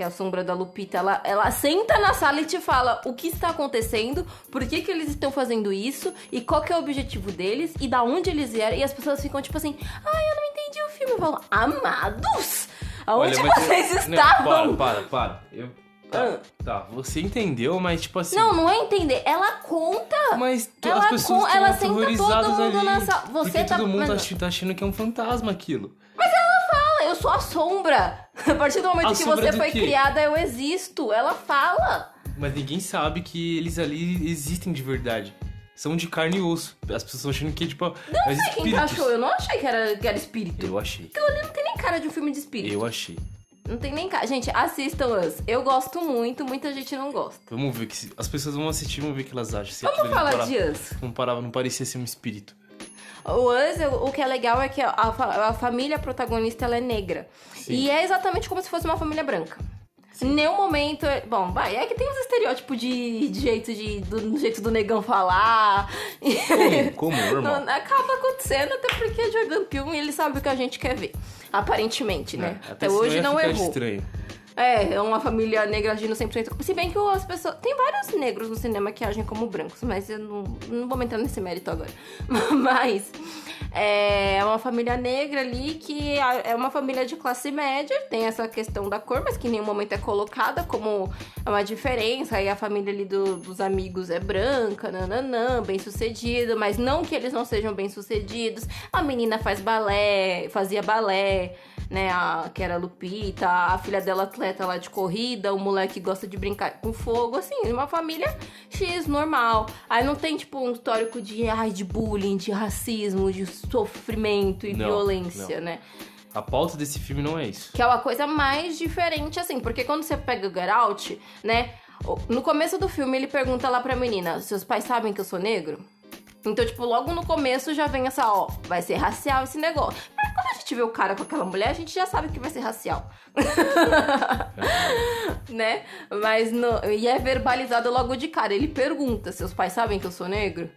B: Que é a sombra da Lupita. Ela, ela senta na sala e te fala o que está acontecendo, por que, que eles estão fazendo isso, e qual que é o objetivo deles, e da onde eles vieram. E as pessoas ficam tipo assim, ai, eu não entendi o filme. Eu falo, amados! Aonde
A: Olha, mas-
B: vocês
A: Não,
B: estavam?
A: para, para, para. Eu... Tá, tá, você entendeu, mas tipo assim.
B: Não, não é entender. Ela conta.
A: Mas tu-
B: Ela
A: as pessoas
B: ela senta todo mundo
A: ali.
B: na sala. Você tá-
A: todo mundo
B: mas-
A: tá ach- achando que é um fantasma aquilo.
B: fala, eu sou a sombra. A partir do momento
A: A
B: que você foi criada, eu existo. Ela fala.
A: Mas ninguém sabe que eles ali existem de verdade. São de carne e osso. As pessoas estão achando que, tipo, não
B: Não sei quem que achou. Eu não achei que era, que era espírito.
A: Eu achei.
B: Aquilo ali não tem nem cara de um filme de espírito.
A: Eu achei.
B: Não tem nem cara. Gente, assistam Us. Eu gosto muito, muita gente não gosta.
A: Vamos ver que se- as pessoas vão assistir, vamos ver o que elas acham. Se
B: Vamos falar
A: não
B: de Us.
A: Não parava, não parecia ser um espírito.
B: O eu- o que é legal é que a, a família protagonista ela é negra.
A: Sim.
B: E é exatamente como se fosse uma família branca. Em nenhum momento. Bom, vai, é que tem uns estereótipos de, de jeito de. Do, do jeito do negão falar.
A: Como? Como?
B: Não, acaba acontecendo, até porque Jordan Peele ele sabe o que a gente quer ver. Aparentemente, né?
A: É,
B: até
A: senão
B: hoje não errou.
A: estranho.
B: É, é uma família negra agindo 100%. Se bem que as pessoas. Tem vários negros no cinema que agem como brancos, mas eu não, não vou entrar nesse mérito agora. Mas. É uma família negra ali que é uma família de classe média, tem essa questão da cor, mas que em nenhum momento é colocada como uma diferença. Aí a família ali do- dos amigos é branca, nananã, bem sucedido, mas não que eles não sejam bem sucedidos. A menina faz balé, fazia balé né, a, que era a Lupita, a filha dela atleta lá de corrida, o moleque gosta de brincar com fogo, assim, uma família X, normal. Aí não tem, tipo, um histórico de, ai, de bullying, de racismo, de sofrimento e
A: Não,
B: violência,
A: não.
B: né?
A: A pauta desse filme não é isso.
B: Que é uma coisa mais diferente, assim, porque quando você pega o Get Out, né, no começo do filme ele pergunta lá pra menina, seus pais sabem que eu sou negro? Então, tipo, logo no começo já vem essa, ó, vai ser racial esse negócio. Quando a gente vê o cara com aquela mulher, a gente já sabe que vai ser racial. né? Mas no, e é verbalizado logo de cara. Ele pergunta: seus pais sabem que eu sou negro?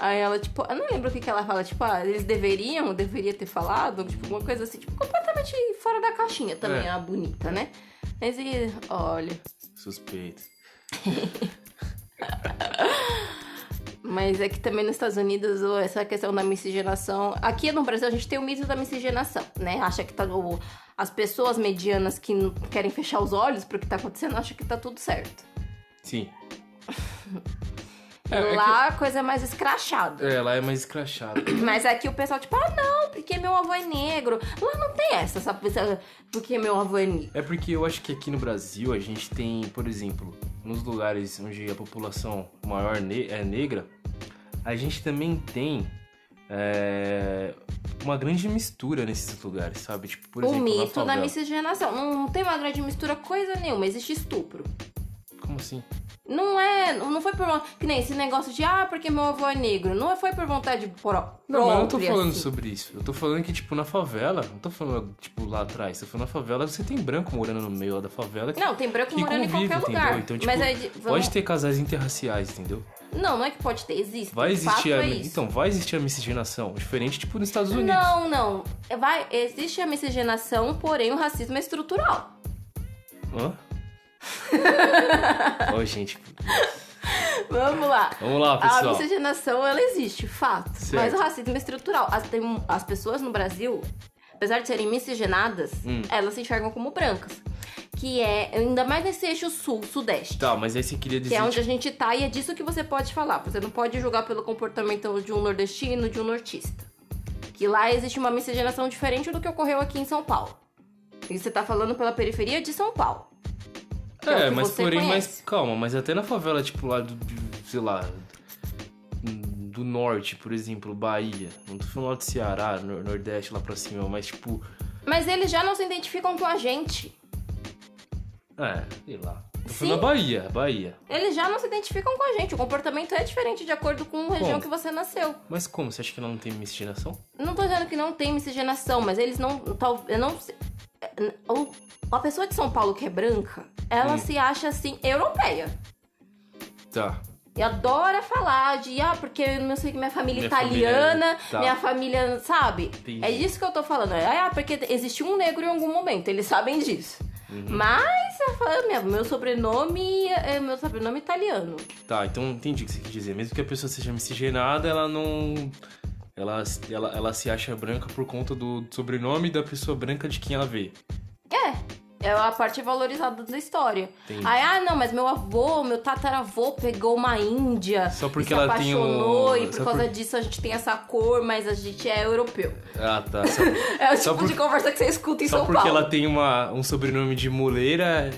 B: Aí ela, tipo, eu não lembro o que, que ela fala, tipo, ah, eles deveriam, deveria ter falado, tipo, alguma coisa assim, tipo, completamente fora da caixinha também,
A: É.
B: a bonita, né? Mas e, olha.
A: Suspeito.
B: Mas é que também nos Estados Unidos essa questão da miscigenação. Aqui no Brasil a gente tem o mito da miscigenação, né? Acha que tá. as pessoas medianas que não querem fechar os olhos pro que tá acontecendo acham que tá tudo certo.
A: Sim. É, é
B: lá a coisa é mais escrachada.
A: É, lá é mais escrachado.
B: Mas aqui o pessoal, tipo, ah, não, porque meu avô é negro. Lá não tem essa, sabe? Essa- Porque meu avô é negro.
A: É porque eu acho que aqui no Brasil a gente tem, por exemplo, nos lugares onde a população maior ne- é negra, a gente também tem é, uma grande mistura nesses lugares, sabe? Tipo, por
B: o
A: exemplo, na
B: mito da
A: favela.
B: miscigenação. Não, não tem uma grande mistura coisa nenhuma, existe estupro.
A: Como assim?
B: Não é, não foi por que nem esse negócio de ah, porque meu avô é negro. Não foi por vontade pró-
A: Não, mas eu não tô falando
B: assim.
A: sobre isso. Eu tô falando que, tipo, na favela, não tô falando, tipo, lá atrás. Tô falando na favela, você tem branco morando no meio lá da favela que,
B: Não, tem branco
A: que
B: morando em
A: convive,
B: qualquer
A: entendeu?
B: lugar.
A: Então, tipo,
B: Mas é vamos-
A: pode ter casais interraciais, entendeu?
B: Não, não é que pode ter, existe.
A: Vai existir a...
B: é.
A: Então, vai existir a miscigenação. Diferente, tipo, nos Estados Unidos.
B: Não, não. Vai, existe a miscigenação, porém o racismo é estrutural.
A: Hã? Ô, gente.
B: Vamos lá.
A: Vamos lá,
B: A
A: pessoal.
B: miscigenação, ela existe, fato.
A: Certo.
B: Mas o racismo é estrutural. As, tem- as pessoas no Brasil, apesar de serem miscigenadas,
A: Hum.
B: elas se enxergam como brancas. Que é, ainda mais nesse eixo sul, sudeste.
A: Tá, mas aí você queria dizer...
B: Que é onde a gente tá e é disso que você pode falar. Você não pode julgar pelo comportamento de um nordestino, de um nortista. Que lá existe uma miscigenação diferente do que ocorreu aqui em São Paulo. E você tá falando pela periferia de São Paulo. é
A: É, mas porém, mas calma, mas até na favela, tipo, lá do, sei lá, do norte, por exemplo, Bahia. Não tô falando lá do Ceará, nor- Nordeste, lá pra cima, mas tipo,
B: Mas eles já não se identificam com a gente.
A: É, sei lá.
B: Sim.
A: da Bahia, Bahia.
B: Eles já não se identificam com a gente. O comportamento é diferente de acordo com a região
A: Como?
B: que você nasceu.
A: Mas como? Você acha que não tem miscigenação?
B: Não tô dizendo que não tem miscigenação, mas eles não. Tal, eu não sei- o- a pessoa de São Paulo que é branca, ela
A: Hum.
B: se acha assim, europeia.
A: Tá.
B: E adora falar de, ah, porque eu não sei que minha família
A: Minha
B: italiana,
A: família- tá.
B: minha família, sabe?
A: Entendi.
B: É disso que eu tô falando. Ah, porque existiu um negro em algum momento, eles sabem disso.
A: Uhum.
B: Mas, eu falo, meu, meu sobrenome é meu sobrenome italiano.
A: Tá, então entendi o que você quis dizer. Mesmo que a pessoa seja miscigenada, ela não. Ela, ela, ela se acha branca por conta do sobrenome da pessoa branca de quem ela vê.
B: É. É a parte valorizada da história.
A: Entendi.
B: Aí, ah, não, mas meu avô, meu tataravô pegou uma índia.
A: Só porque
B: e se
A: ela tem
B: apaixonou
A: um-
B: E por
A: só
B: causa
A: por-
B: disso a gente tem essa cor, mas a gente é europeu.
A: Ah, tá. Só,
B: É o
A: Só
B: tipo de
A: por-
B: conversa que você escuta em
A: só
B: São
A: porque
B: Paulo.
A: ela tem uma, um sobrenome de muleira.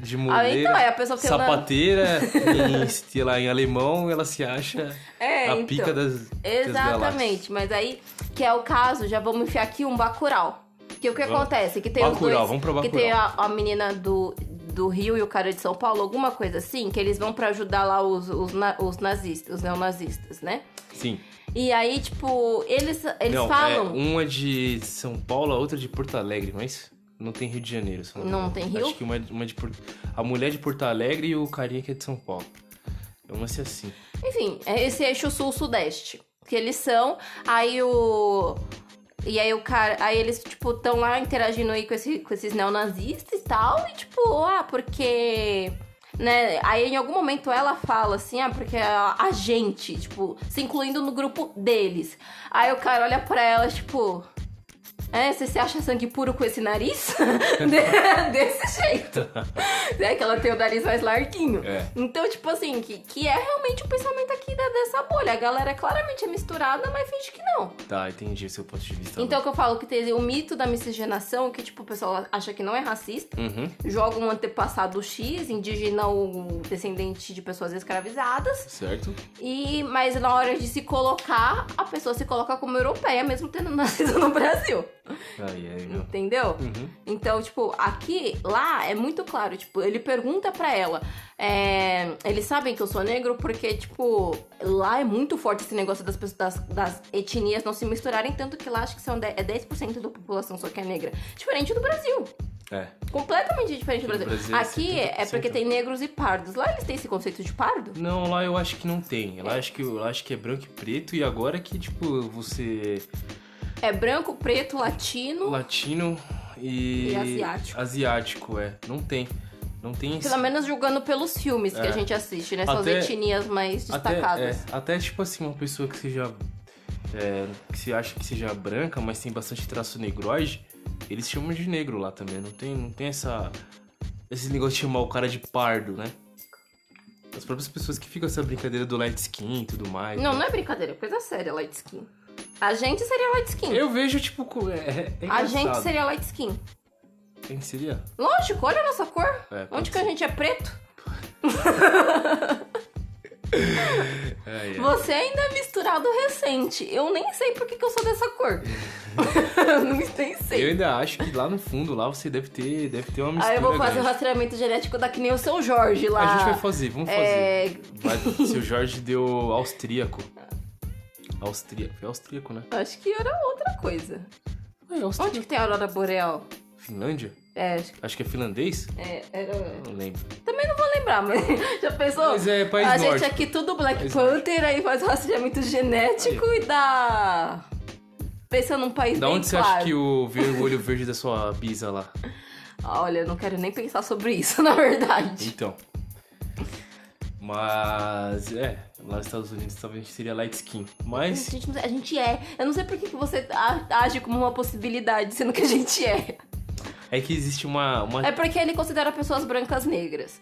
A: De muleira.
B: então, aí a pessoa tem uma-
A: sapateira, em, sei lá, em alemão, ela se acha
B: É,
A: a
B: então.
A: pica das. das.
B: Exatamente, mas aí, que é o caso, já vamos enfiar aqui um Bacurau. Que o que
A: Vamos.
B: acontece? Que tem os
A: Bacurau,
B: dois.
A: vamos pra
B: que tem a, a menina do, do Rio e o cara de São Paulo, alguma coisa assim, que eles vão pra ajudar lá os, os, na- os nazistas, os neonazistas, né?
A: Sim.
B: E aí, tipo, eles, eles
A: não,
B: falam.
A: É, uma é de São Paulo, a outra é de Porto Alegre, mas não tem Rio de Janeiro.
B: Não
A: engano.
B: tem Rio?
A: Acho que uma é, uma é de Porto... A mulher é de Porto Alegre e o carinha que é de São Paulo. É uma ser assim.
B: Enfim, é esse eixo sul-sudeste. Que eles são. Aí o. E aí o cara. Aí eles, tipo, estão lá interagindo aí com, esse, com esses neonazistas e tal. E tipo, ah, porque. Né? Aí em algum momento ela fala assim, ah, porque a, a gente, tipo, se incluindo no grupo deles. Aí o cara olha pra ela, tipo. É, você se acha sangue puro com esse nariz? De- Desse jeito. né? Que ela tem o nariz mais larguinho.
A: É.
B: Então, tipo assim, que, que é realmente o pensamento aqui da- dessa bolha. A galera claramente é misturada, mas finge que não.
A: Tá, entendi o seu ponto de vista.
B: Então, que eu falo que tem o mito da miscigenação, que, tipo, o pessoal acha que não é racista.
A: Uhum,
B: Joga um antepassado X, indígena ou descendente de pessoas escravizadas.
A: certo?
B: E, mas na hora de se colocar, a pessoa se coloca como europeia, mesmo tendo nascido no Brasil.
A: Aí, meu.
B: Entendeu?
A: Uhum.
B: Então, tipo, aqui, lá é muito claro. Tipo, ele pergunta pra ela. é, eles sabem que eu sou negro porque, tipo, lá é muito forte esse negócio das pessoas, das, das etnias não se misturarem, tanto que lá acho que são de- é 10% da população só que é negra. Diferente do Brasil.
A: É.
B: Completamente diferente do Brasil.
A: Brasil é
B: Aqui é
A: 70%.
B: porque tem negros e pardos. Lá eles têm esse conceito de pardo?
A: Não, lá eu acho que não tem. Lá acho que, eu acho que é branco e preto. E agora que, tipo, você
B: É branco, preto, latino.
A: latino e...
B: E asiático.
A: Asiático, é. Não tem. Não tem esse...
B: Pelo menos julgando pelos filmes que
A: É.
B: a gente assiste, né? São as
A: Até-
B: etnias mais
A: Até,
B: destacadas.
A: é, até, tipo assim, uma pessoa que seja... é, que se acha que seja branca, mas tem bastante traço negroide, eles chamam de negro lá também. Não tem, não tem essa... Esse negócio de chamar o cara de pardo, né? As próprias pessoas que ficam essa brincadeira do light skin e tudo mais.
B: Não,
A: né?
B: não é brincadeira, é coisa séria, light skin. A gente seria light skin.
A: Eu vejo, tipo, co- é, é
B: a gente seria light skin.
A: Quem seria?
B: Lógico, olha a nossa cor.
A: É,
B: Onde que a
A: ser.
B: gente é preto?
A: É, é.
B: Você ainda é misturado recente. Eu nem sei por que, que eu sou dessa cor. Eu nem nem
A: Eu
B: sei.
A: ainda acho que lá no fundo, lá você deve ter, deve ter uma mistura
B: Aí eu vou fazer o rastreamento genético da que nem o seu Jorge lá.
A: A gente vai fazer, vamos fazer.
B: É...
A: Vai, se o Jorge deu austríaco. Austríaco. Foi austríaco, né?
B: Acho que era outra coisa.
A: É, austríaco.
B: Onde que tem a aurora boreal?
A: Finlândia?
B: É, acho que
A: Acho que é finlandês?
B: é, era...
A: Não lembro.
B: Também não vou lembrar, mas já pensou?
A: Mas é país
B: a gente aqui tudo Black
A: País
B: Panther, aí faz rastreamento genético e dá... Pensa num país
A: Da onde você
B: claro.
A: acha que o olho verde da sua bisa lá?
B: Olha, eu não quero nem pensar sobre isso, na verdade.
A: Então. Mas, é, lá nos Estados Unidos talvez seria light skin.
B: A
A: Mas,
B: gente, não- a gente é. Eu não sei por que você a- age como uma possibilidade, sendo que a gente é.
A: é que existe uma. uma
B: É porque ele considera pessoas brancas negras.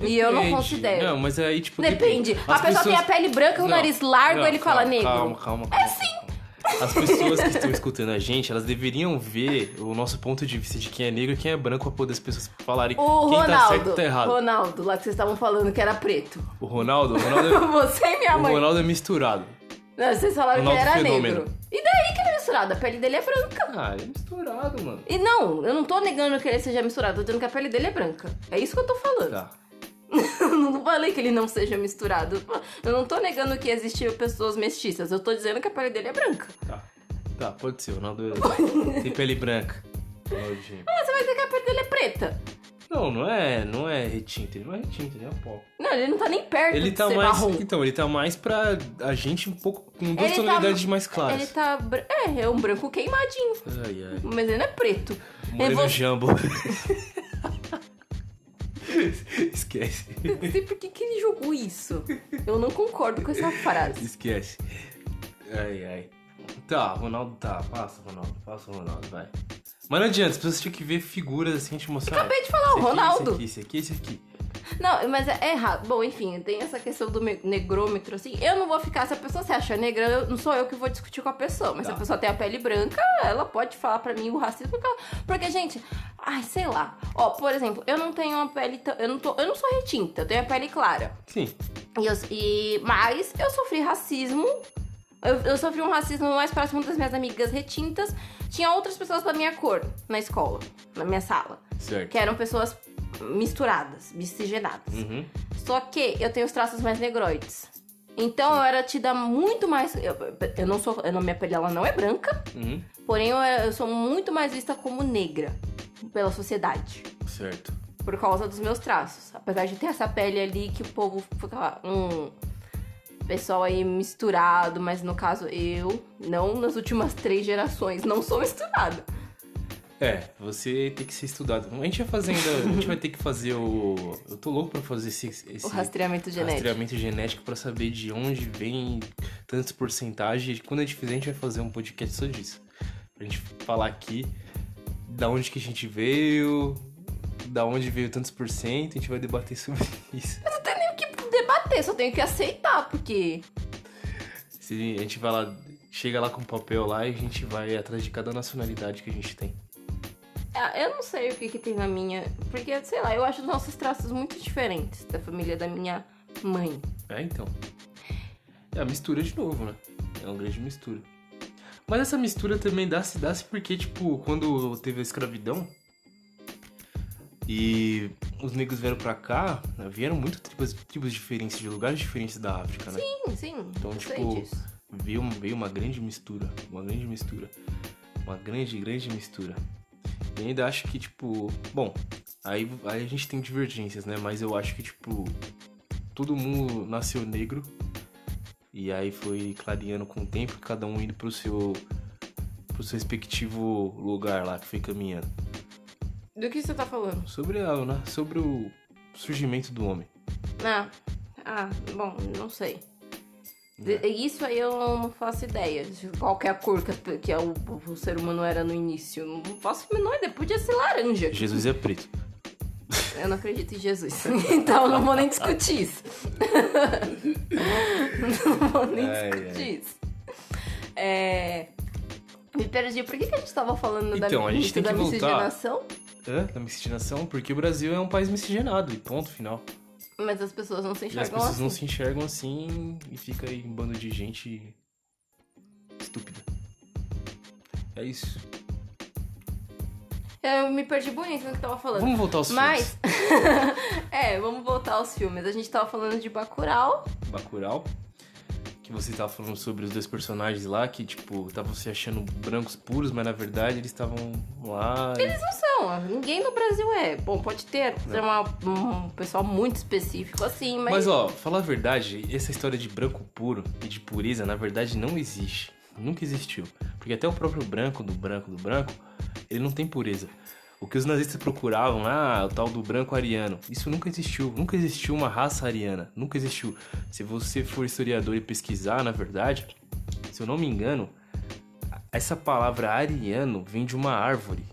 B: E eu não
A: Depende.
B: considero.
A: Não, mas aí, tipo.
B: Depende. A
A: As
B: pessoa tem a pele branca, o
A: Não,
B: nariz largo,
A: não,
B: ele fala
A: calma,
B: negro.
A: Calma, calma, calma. É sim. As pessoas que estão escutando a gente, elas deveriam ver o nosso ponto de vista de quem é negro e quem é branco pra poder as pessoas falarem
B: O
A: quem tá certo
B: Ronaldo.
A: e tá errado.
B: Ronaldo, lá que vocês estavam falando que era preto.
A: O Ronaldo, o Ronaldo, é-
B: Você e minha
A: o
B: mãe.
A: Ronaldo é misturado.
B: Não, vocês falaram
A: Ronaldo
B: que ele era
A: fenômeno.
B: negro. E daí que ele é misturado? A pele dele é branca.
A: Ah, ele é misturado, mano.
B: E não, eu não tô negando que ele seja misturado, tô dizendo que a pele dele é branca. É isso que eu tô falando.
A: Tá.
B: Não falei que ele não seja misturado. Eu não tô negando que existiam pessoas mestiças. Eu tô dizendo que a pele dele é branca.
A: Tá. Tá, pode ser. O Ronaldo tem pele branca. Ronaldinho.
B: Mas você vai dizer que a pele dele é preta.
A: Não, não é, não é retinto. Ele não é retinto, ele é pó.
B: Não, ele não tá nem perto
A: Ele
B: de
A: tá
B: ser
A: mais.
B: marrom.
A: Então, ele tá mais pra a gente um pouco. com duas
B: Ele tá-
A: tonalidades mais claras.
B: Ele tá. É, é um branco queimadinho.
A: Ai, ai.
B: Mas ele não é preto.
A: Moreno
B: vou-
A: Jambo. Esquece.
B: Eu não sei por que, que ele jogou isso. Eu não concordo com essa frase.
A: Esquece. Ai, ai. Tá, Ronaldo tá. Passa, Ronaldo. Passa Ronaldo, vai. Mas não adianta, as pessoas tinham que ver figuras assim, te mostrar.
B: Acabei de falar, o
A: aqui,
B: Ronaldo.
A: Esse aqui, esse aqui, esse aqui.
B: Não, mas é é errado. Bom, enfim, tem essa questão do me- negrômetro, assim. Eu não vou ficar, se a pessoa se acha negra, eu- não sou eu que vou discutir com a pessoa. Mas se
A: Tá.
B: a pessoa tem a pele branca, ela pode falar pra mim o racismo. Porque, ela- porque, gente, ai, sei lá. Ó, por exemplo, eu não tenho uma pele. Eu não, tô, eu não sou retinta, eu tenho a pele clara.
A: Sim.
B: E eu- e, mas eu sofri racismo. Eu, eu sofri um racismo mais próximo das minhas amigas retintas. Tinha outras pessoas da minha cor na escola, na minha sala.
A: Certo.
B: Que eram pessoas misturadas, miscigenadas.
A: Uhum.
B: Só que eu tenho os traços mais negroides. Então eu era tida muito mais. Eu, eu não sou. Eu não, minha pele ela não é branca,
A: Uhum.
B: porém eu, eu sou muito mais vista como negra pela sociedade.
A: Certo.
B: Por causa dos meus traços. Apesar de ter essa pele ali que o povo fica. Um pessoal aí misturado, mas no caso eu, não nas últimas três gerações, não sou misturada.
A: É, você tem que ser estudado. A gente vai fazer ainda. A gente vai ter que fazer o. Eu tô louco pra fazer esse. esse
B: O rastreamento genético.
A: rastreamento genético pra saber de onde vem tantas porcentagens. Quando a gente fizer, a gente vai fazer um podcast só disso. Pra gente falar aqui da onde que a gente veio, da onde veio tantos por cento, a gente vai debater sobre isso.
B: Eu não tenho nem o que debater, só tenho que aceitar, porque.
A: Se a gente vai lá, chega lá com o papel lá e a gente vai atrás de cada nacionalidade que a gente tem.
B: Ah, Eu não sei o que, que tem na minha. Porque, sei lá, eu acho os nossos traços muito diferentes da família da minha mãe.
A: É, então. É a mistura de novo, né? É uma grande mistura. Mas essa mistura também dá-se dá porque, tipo, quando teve a escravidão e os negros vieram pra cá, né, vieram muito tribos, tribos diferentes, de lugares diferentes da África, né?
B: Sim, sim.
A: Então, tipo,
B: disso.
A: veio, veio uma grande mistura. Uma grande mistura. Uma grande, grande mistura. Eu ainda acho que, tipo. Bom, aí, aí a gente tem divergências, né? Mas eu acho que, tipo. Todo mundo nasceu negro. E aí foi clareando com o tempo, cada um indo pro seu. pro seu respectivo lugar lá que foi caminhando.
B: Do que você tá falando?
A: Sobre, a, né? Sobre o surgimento do homem.
B: Ah, ah bom, não sei. De- Isso aí eu não faço ideia de qual é a cor que, que é o, o ser humano era no início. Não faço a menor ideia. Podia ser laranja.
A: Jesus é preto.
B: Eu não acredito em Jesus. Então eu não vou nem discutir isso. não vou nem
A: Ai,
B: discutir
A: ai.
B: isso. É... Me perdi. Por que, que a gente tava falando da,
A: Então, a gente tem
B: da
A: que voltar.
B: miscigenação?
A: Hã? Da miscigenação? Porque o Brasil é um país miscigenado, e ponto final.
B: Mas as pessoas não se
A: E as
B: enxergam
A: pessoas
B: assim.
A: não se enxergam assim e fica aí um bando de gente estúpida. É isso.
B: Eu me perdi bonito no que tava falando.
A: Vamos voltar aos
B: Mas, é, vamos voltar aos filmes. A gente tava falando de Bacurau.
A: filmes. Bacurau. Que você tava falando sobre os dois personagens lá, que, tipo, estavam se achando brancos puros, mas na verdade eles estavam lá. e-
B: Não são, ninguém no Brasil é. Bom, pode ter é uma- um pessoal muito específico assim, mas...
A: Mas, ó, falar a verdade, essa história de branco puro e de pureza, na verdade, não existe. Nunca existiu. Porque até o próprio branco do branco do branco, ele não tem pureza. O que os nazistas procuravam, ah, o tal do branco ariano, isso nunca existiu. Nunca existiu uma raça ariana. Nunca existiu. Se você for historiador e pesquisar, na verdade, se eu não me engano, essa palavra ariano vem de uma árvore.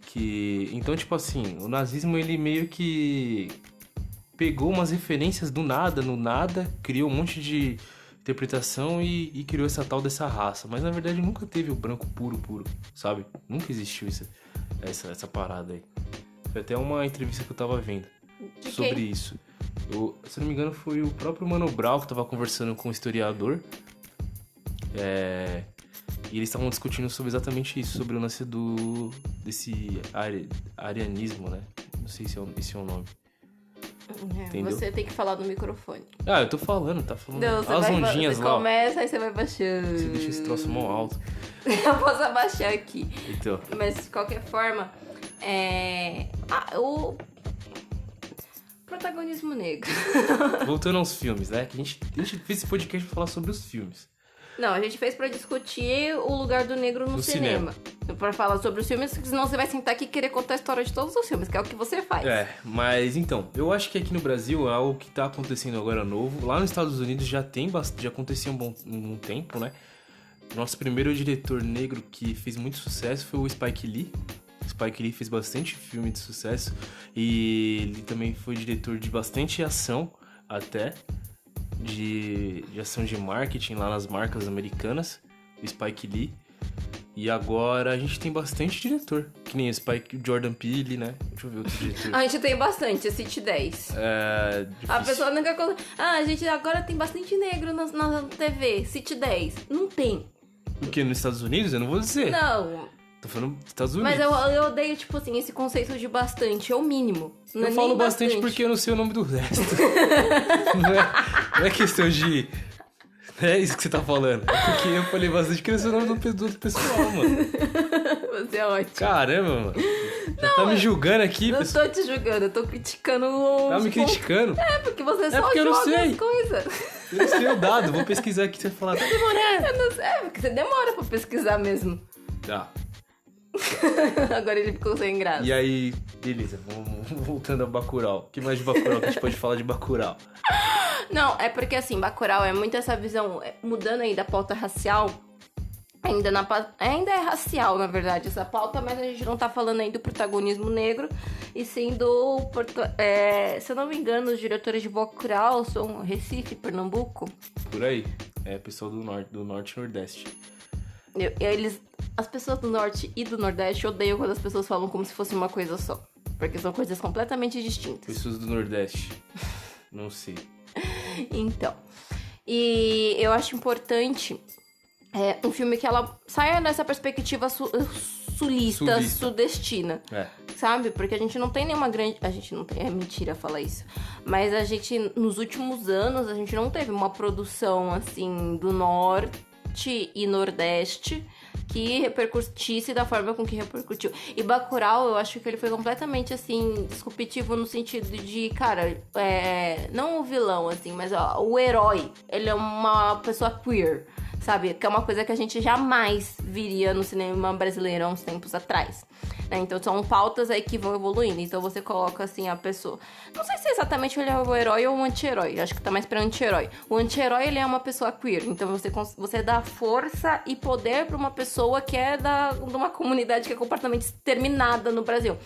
A: Que. Então, tipo assim, o nazismo ele meio que pegou umas referências do nada, no nada, criou um monte de interpretação e, e criou essa tal dessa raça. Mas na verdade nunca teve o branco puro, puro, sabe? Nunca existiu isso, essa, essa parada aí. Foi até uma entrevista que eu tava vendo sobre
B: quem?
A: isso. Eu, se não me engano, foi o próprio Mano Brown que tava conversando com o historiador. É, e eles estavam discutindo sobre exatamente isso, sobre o lance do. desse ari- arianismo, né? Não sei se é, esse é o nome.
B: É? Você tem que falar no microfone.
A: Ah, eu tô falando, tá falando.
B: Não,
A: As
B: vai
A: ondinhas
B: você
A: lá.
B: começa, aí você vai baixando.
A: Você deixa esse troço mó alto.
B: Eu posso abaixar aqui.
A: Então,
B: Mas de qualquer forma, é. Ah, o. Protagonismo negro.
A: voltando aos filmes, né? Que a gente, a gente fez esse podcast pra falar sobre os filmes.
B: Não, a gente fez pra discutir o lugar do negro no,
A: No
B: cinema. Pra falar sobre os filmes, senão você vai sentar aqui e querer contar a história de todos os filmes, que é o que você faz.
A: É, mas então, eu acho que aqui no Brasil é algo que tá acontecendo agora novo. Lá nos Estados Unidos já tem bastante, já acontecia um bom um tempo, né? Nosso primeiro diretor negro que fez muito sucesso foi o Spike Lee. Spike Lee fez bastante filme de sucesso e ele também foi diretor de bastante ação até de, de ação de marketing lá nas marcas americanas, o Spike Lee. E agora a gente tem bastante diretor, que nem o Spike Jordan Peele, né? Deixa eu ver outro diretor.
B: A gente tem bastante, a City 10.
A: É,
B: A
A: difícil.
B: pessoa nunca conta. Ah, a gente agora tem bastante negro na, na TV, City 10. Não tem.
A: O que? Nos Estados Unidos? Eu não vou dizer.
B: Não.
A: Tô falando dos Estados Unidos.
B: Mas eu, eu odeio, tipo assim, esse conceito de bastante, é o mínimo. Não
A: Eu
B: é
A: falo
B: nem
A: bastante, porque eu não sei o nome do resto. não, é, não é questão de. Não é isso que você tá falando. É porque eu falei bastante porque eu não sei o nome do, do outro pessoal, mano.
B: Você é ótimo.
A: Caramba, mano. Já tá me julgando aqui,
B: Não
A: pessoal.
B: tô te julgando, eu tô criticando o.
A: Tá me criticando.
B: É, porque você só
A: porque
B: joga as coisas.
A: Eu não sei o dado. Vou pesquisar aqui você falar. Tá demorando.
B: Eu não sei, é, porque você demora pra pesquisar mesmo.
A: Tá.
B: Agora ele ficou sem graça.
A: E aí, beleza. Vamos voltando a Bacurau. O que mais de Bacurau que a gente pode falar de Bacurau?
B: Não, é porque assim, Bacurau é muito essa visão, é, mudando aí da pauta racial, ainda, na, ainda é racial, na verdade, essa pauta, mas a gente não tá falando aí do protagonismo negro, e sim do, é, se eu não me engano, os diretores de Bacurau são Recife, Pernambuco,
A: Por aí. É, pessoal do norte, do norte e nordeste.
B: Eu- eles, as pessoas do norte e do nordeste odeiam quando as pessoas falam como se fosse uma coisa só, porque são coisas completamente distintas.
A: Pessoas do nordeste. Não sei.
B: Então, e eu acho importante é, um filme que ela saia dessa perspectiva su- sulista,
A: Sulista.
B: sudestina,
A: É.
B: sabe? Porque a gente não tem nenhuma grande. A gente não tem. É mentira falar isso. Mas a gente, nos últimos anos, a gente não teve uma produção assim do norte e nordeste que repercutisse da forma com que repercutiu. E Bacurau, eu acho que ele foi completamente, assim, disruptivo no sentido de, cara, é, não o vilão, assim, mas ó, o herói. Ele é uma pessoa queer sabe? Que é uma coisa que a gente jamais viria no cinema brasileiro há uns tempos atrás. Né? Então são pautas aí que vão evoluindo. Então você coloca assim a pessoa. Não sei se exatamente ele é o herói ou o anti-herói. Acho que tá mais pra anti-herói. O anti-herói ele é uma pessoa queer. Então você, você dá força e poder pra uma pessoa que é da, de uma comunidade que é completamente exterminada no Brasil.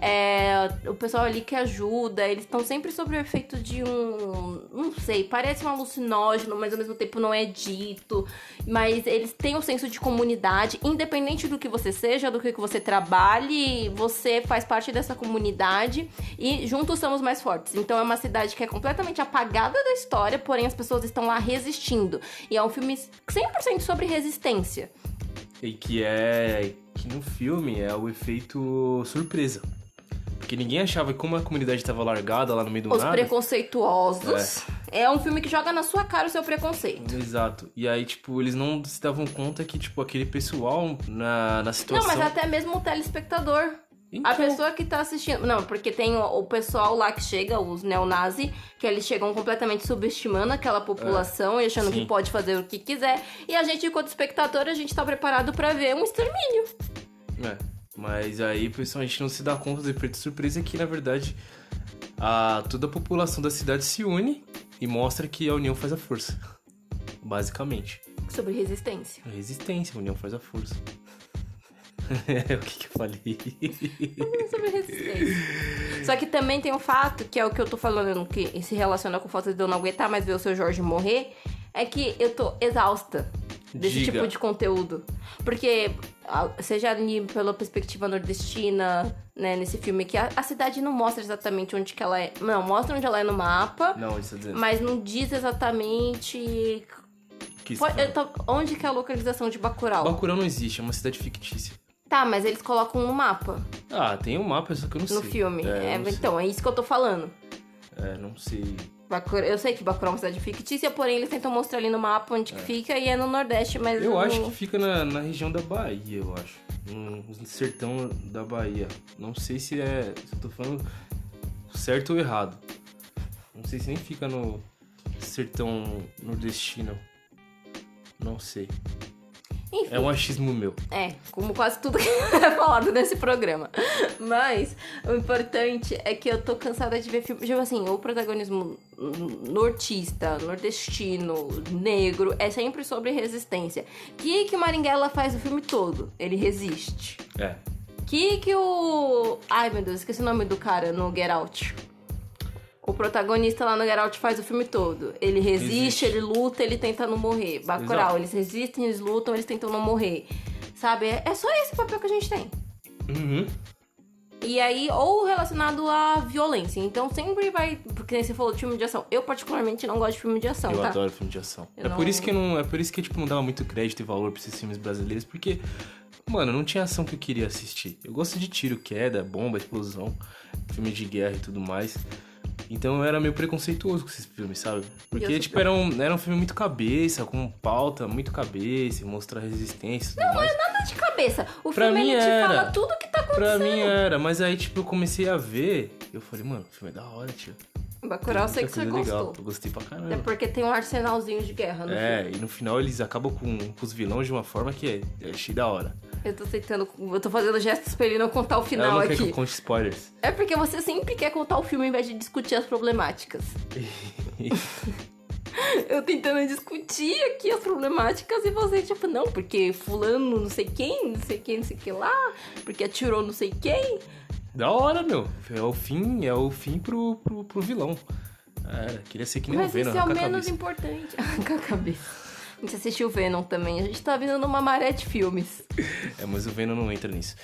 B: É, o pessoal ali que ajuda, eles estão sempre sob o efeito de um. Não sei, parece um alucinógeno, mas ao mesmo tempo não é dito. Mas eles têm um senso de comunidade, independente do que você seja, do que você trabalhe, você faz parte dessa comunidade e juntos somos mais fortes. Então é uma cidade que é completamente apagada da história, porém as pessoas estão lá resistindo. E é um filme 100% sobre resistência.
A: E que é. que no filme é o efeito surpresa. Porque ninguém achava como a comunidade estava largada lá no meio do
B: Os
A: nada...
B: preconceituosos. É. é. um filme que joga na sua cara o seu preconceito.
A: Exato. E aí, tipo, eles não se davam conta que, tipo, aquele pessoal na, na situação...
B: Não, mas até mesmo o telespectador. Então... A pessoa que tá assistindo. Não, porque tem o, o pessoal lá que chega, os neonazi, que eles chegam completamente subestimando aquela população é, e achando sim. que pode fazer o que quiser. E a gente, enquanto espectador, a gente tá preparado para ver um extermínio.
A: É. Mas aí, pessoal, a gente não se dá conta do efeito surpresa que, na verdade, a, toda a população da cidade se une e mostra que a união faz a força. Basicamente.
B: Sobre resistência.
A: Resistência, a união faz a força. É o que, que eu falei?
B: Sobre resistência. Só que também tem um fato, que é o que eu tô falando, que se relaciona com o fato de eu não aguentar mais ver o seu Jorge morrer, é que eu tô exausta desse Diga. tipo de conteúdo. Porque, seja pela perspectiva nordestina, né, nesse filme, que a, a, cidade não mostra exatamente onde que ela é. Não, mostra onde ela é no mapa.
A: Não, isso é dizendo.
B: Mas não diz exatamente. Que tô, onde que é a localização de Bacurau?
A: Bacurau não existe, é uma cidade fictícia.
B: Tá, mas eles colocam no mapa.
A: Ah, tem um mapa, só que eu não
B: no
A: sei.
B: No filme. É, é então, sei. é isso que eu tô falando.
A: É, não sei.
B: Bacurau, eu sei que Bacurau é uma cidade fictícia, porém eles tentam mostrar ali no mapa onde é. que fica e é no Nordeste, mas...
A: Eu
B: no...
A: acho que fica na, na região da Bahia, eu acho. No sertão da Bahia. Não sei se é... Se eu tô falando certo ou errado. Não sei se nem fica no sertão nordestino. Não sei.
B: Enfim.
A: É um achismo meu.
B: É, como quase tudo que é falado nesse programa. Mas o importante é que eu tô cansada de ver filmes. Tipo assim, o protagonismo nortista, nordestino, negro, é sempre sobre resistência. Que que Maringuela faz o filme todo? Ele resiste.
A: É.
B: Que que o. Ai meu Deus, esqueci o nome do cara no Get Out. O protagonista lá no Geralt faz o filme todo. Ele resiste, Existe. ele luta, ele tenta não morrer. Bacurau, eles resistem, eles lutam, eles tentam não morrer. Sabe? É só esse papel que a gente tem.
A: Uhum.
B: E aí, ou relacionado à violência. Então sempre vai. Porque você falou de filme de ação. Eu, particularmente, não gosto de filme de ação,
A: eu
B: tá?
A: adoro filme de ação. Eu é não... por isso que não. É por isso que, tipo, não dava muito crédito e valor pra esses filmes brasileiros, porque. Mano, não tinha ação que eu queria assistir. Eu gosto de tiro, queda, bomba, explosão, filme de guerra e tudo mais. Então eu era meio preconceituoso com esses filmes, sabe? Porque, tipo, era um, era um filme muito cabeça, com pauta muito cabeça, mostrar resistência.
B: Não, não é nada de cabeça. O pra filme mim ele era. te fala tudo que tá acontecendo.
A: Pra mim era, mas aí, tipo, eu comecei a ver, eu falei, mano, o filme é da hora, tio.
B: Bacurau, eu sei que você legal. gostou.
A: Eu gostei pra caramba. É
B: porque tem um arsenalzinho de guerra no
A: É,
B: filme.
A: e no final eles acabam com, com os vilões de uma forma que é, é cheio da hora.
B: Eu tô tentando. Eu tô fazendo gestos pra ele não contar o final
A: Ela não
B: aqui.
A: Quer que eu conte spoilers.
B: É porque você sempre quer contar o filme ao invés de discutir as problemáticas. eu tentando discutir aqui as problemáticas e você, tipo, não, porque fulano não sei quem, não sei quem, não sei que lá, porque atirou não sei quem.
A: Da hora, meu. É o fim, é o fim pro, pro, pro vilão. É, queria ser que nem
B: Mas
A: o Venom.
B: Mas isso é o menos importante. com a cabeça. A gente assistiu o Venom também. A gente tá vindo numa maré de filmes.
A: É, mas o Venom não entra nisso.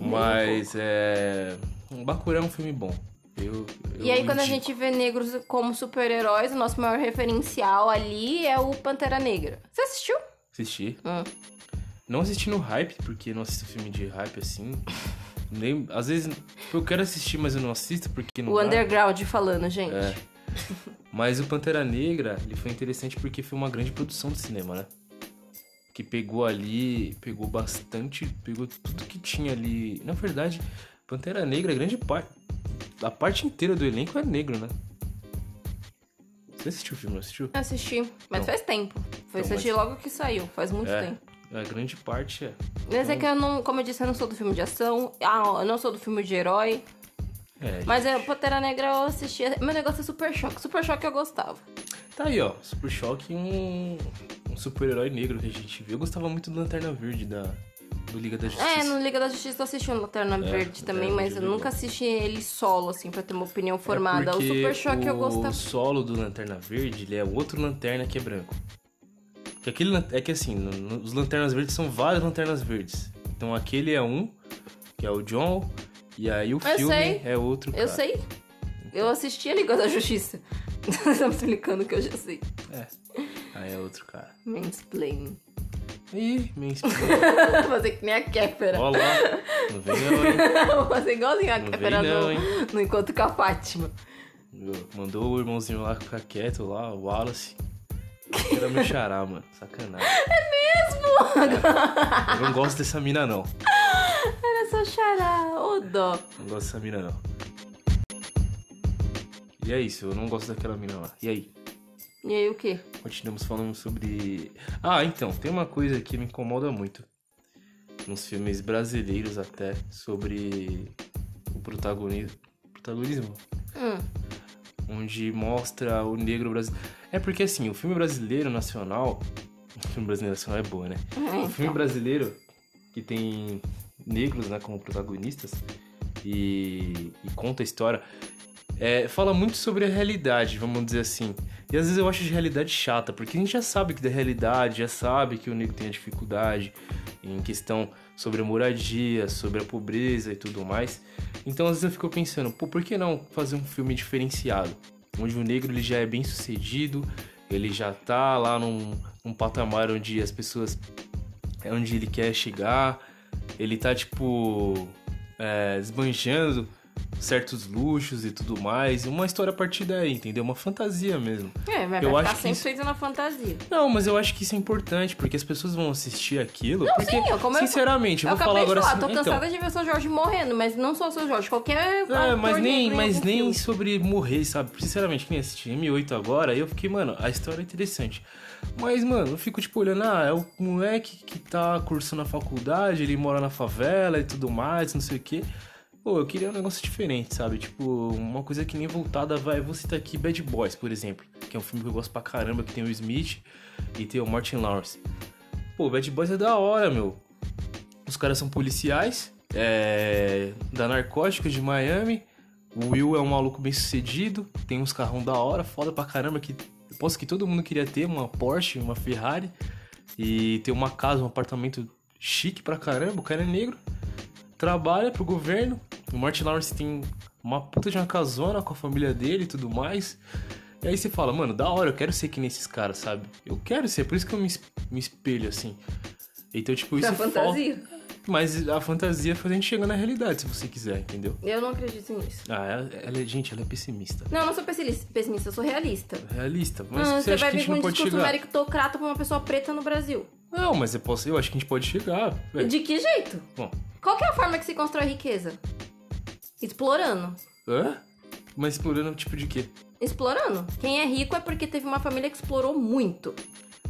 A: Mas é. Um Bacurau é um filme bom. Eu, eu
B: e aí, quando a gente vê negros como super-heróis, o nosso maior referencial ali é o Pantera Negra. Você assistiu?
A: Assisti. Hum. Não assisti no hype, porque não assisto filme de hype assim. Nem, às vezes eu quero assistir, mas eu não assisto porque não.
B: O dá. underground falando, gente.
A: É. Mas o Pantera Negra, ele foi interessante porque foi uma grande produção de cinema, né? que pegou ali, pegou bastante, pegou tudo que tinha ali. Na verdade, Pantera Negra, grande parte. A parte inteira do elenco é negro, né? Você assistiu o filme, não assistiu?
B: Assisti, mas
A: Não.
B: faz tempo. Foi
A: Então,
B: assistir logo que saiu, faz muito
A: É.
B: tempo.
A: A grande parte é.
B: Mas é que eu não, como eu disse, eu não sou do filme de ação. Ah, eu não sou do filme de herói.
A: É,
B: Mas é, Pantera Negra eu assistia. Meu negócio é Super Choque. Super Choque eu gostava.
A: Tá aí, ó. Super Choque, um, um super-herói negro que a gente viu. Eu gostava muito do Lanterna Verde da, do Liga da Justiça.
B: É, no Liga da Justiça eu assisti o Lanterna Verde
A: Lanterna
B: também, mas
A: Verde
B: eu
A: é
B: nunca assisti ele solo, assim, pra ter uma opinião
A: É
B: formada. o
A: porque
B: Super Choque eu
A: O
B: gostava.
A: solo do Lanterna Verde, ele é outro Lanterna que é branco. Que aquele, é que assim, no- no- os Lanternas Verdes são vários Lanternas Verdes. Então aquele é um, que é o John, e aí o
B: Eu
A: filme
B: sei.
A: é outro
B: Eu
A: cara.
B: sei. Eu assisti a Liga da Justiça. Tá me explicando que eu já sei.
A: É. Aí é outro cara.
B: Mansplaining.
A: Ih.
B: Vou fazer que nem a Kéfera.
A: Ó lá. Não vem não, hein?
B: Vou fazer igualzinho a
A: Não
B: Kéfera
A: vem não,
B: no,
A: hein?
B: no Encontro com a Fátima.
A: Mandou o irmãozinho lá ficar quieto lá, o Wallace. Era meu xará, mano. Sacanagem. É mesmo? Eu não gosto dessa mina, não.
B: Era só xará. Ô, dó.
A: Não gosto dessa mina, não. E é isso, eu não gosto daquela mina lá. E aí?
B: E aí, o quê?
A: Continuamos falando sobre. Ah, então, tem uma coisa que me incomoda muito. Nos filmes brasileiros até, sobre o protagonismo. Protagonismo?
B: Hum.
A: onde mostra o negro brasileiro. É porque assim, o filme brasileiro nacional. O filme brasileiro nacional é boa, né?
B: É,
A: O filme brasileiro que tem negros né, como protagonistas e, e conta a história. é, fala muito sobre a realidade, vamos dizer assim. E às vezes eu acho de realidade chata, porque a gente já sabe que da realidade, já sabe que o negro tem a dificuldade em questão sobre a moradia, sobre a pobreza e tudo mais. Então às vezes eu fico pensando, pô, por que não fazer um filme diferenciado? Onde o negro ele já é bem sucedido, ele já tá lá num, num patamar onde as pessoas. é onde ele quer chegar, ele tá tipo. É, desbanjando certos luxos e tudo mais. Uma história a partir daí, entendeu? Uma fantasia mesmo.
B: É, vai,
A: Eu
B: vai
A: acho
B: ficar
A: que
B: sempre
A: isso-
B: feito na fantasia.
A: Não, mas eu acho que isso é importante, porque as pessoas vão assistir aquilo. porque,
B: sim, eu- como
A: sinceramente, eu,
B: Eu
A: vou falar agora
B: falar,
A: assim.
B: tô
A: então,
B: cansada de ver o seu Jorge morrendo, mas não só o seu Jorge, qualquer.
A: É, mas nem, mas nem
B: filme.
A: sobre morrer, sabe? Sinceramente, quem assistiu M8 agora, eu fiquei, mano, a história é interessante. Mas, mano, eu fico tipo olhando, ah, é o moleque que tá cursando a faculdade, ele mora na favela e tudo mais, não sei o quê. Pô, eu queria um negócio diferente, sabe? Tipo, uma coisa que nem voltada vai. Vou citar aqui Bad Boys, por exemplo, que é um filme que eu gosto pra caramba, que tem o Smith e tem o Martin Lawrence. Pô, Bad Boys é da hora, meu. Os caras são policiais, é, da narcóticos de Miami. O Will é um maluco bem sucedido, tem uns carrão da hora, foda pra caramba, que eu posso que todo mundo queria ter, uma Porsche, uma Ferrari. E ter uma casa, um apartamento chique pra caramba, o cara é negro. Trabalha pro governo. O Martin Lawrence tem uma puta de uma casona com a família dele e tudo mais. E aí você fala, mano, da hora, eu quero ser que nesses caras, sabe? Eu quero ser, por isso que eu me, me espelho assim. Então, tipo, isso
B: É
A: falta-
B: fantasia.
A: Mas a fantasia faz a gente chegar na realidade, se você quiser, entendeu?
B: Eu não acredito nisso.
A: Ah, ela, ela é, gente, ela é pessimista.
B: Não, eu não sou pessimista, eu sou realista.
A: Realista. Mas
B: Ah,
A: você acha
B: vai
A: gente
B: com um
A: não
B: discurso
A: chegar?
B: meritocrata pra uma pessoa preta no Brasil.
A: Não, mas eu, posso, eu acho que a gente pode chegar.
B: De que jeito?
A: Bom,
B: Qual que é a forma que se constrói riqueza? Explorando.
A: hã? Mas explorando um tipo de quê?
B: Explorando. Quem é rico é porque teve uma família que explorou muito.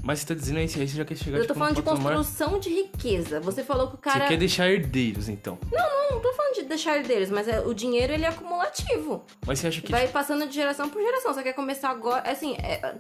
A: Mas você tá dizendo aí, aí você já quer chegar
B: Eu tô
A: tipo,
B: falando de construção de riqueza. Você falou que o cara.
A: Você quer deixar herdeiros, então.
B: Não, não tô falando de deixar herdeiros, mas é, o dinheiro ele é acumulativo.
A: Mas você acha que.
B: Vai passando de geração por geração. Você quer começar agora. Assim, é-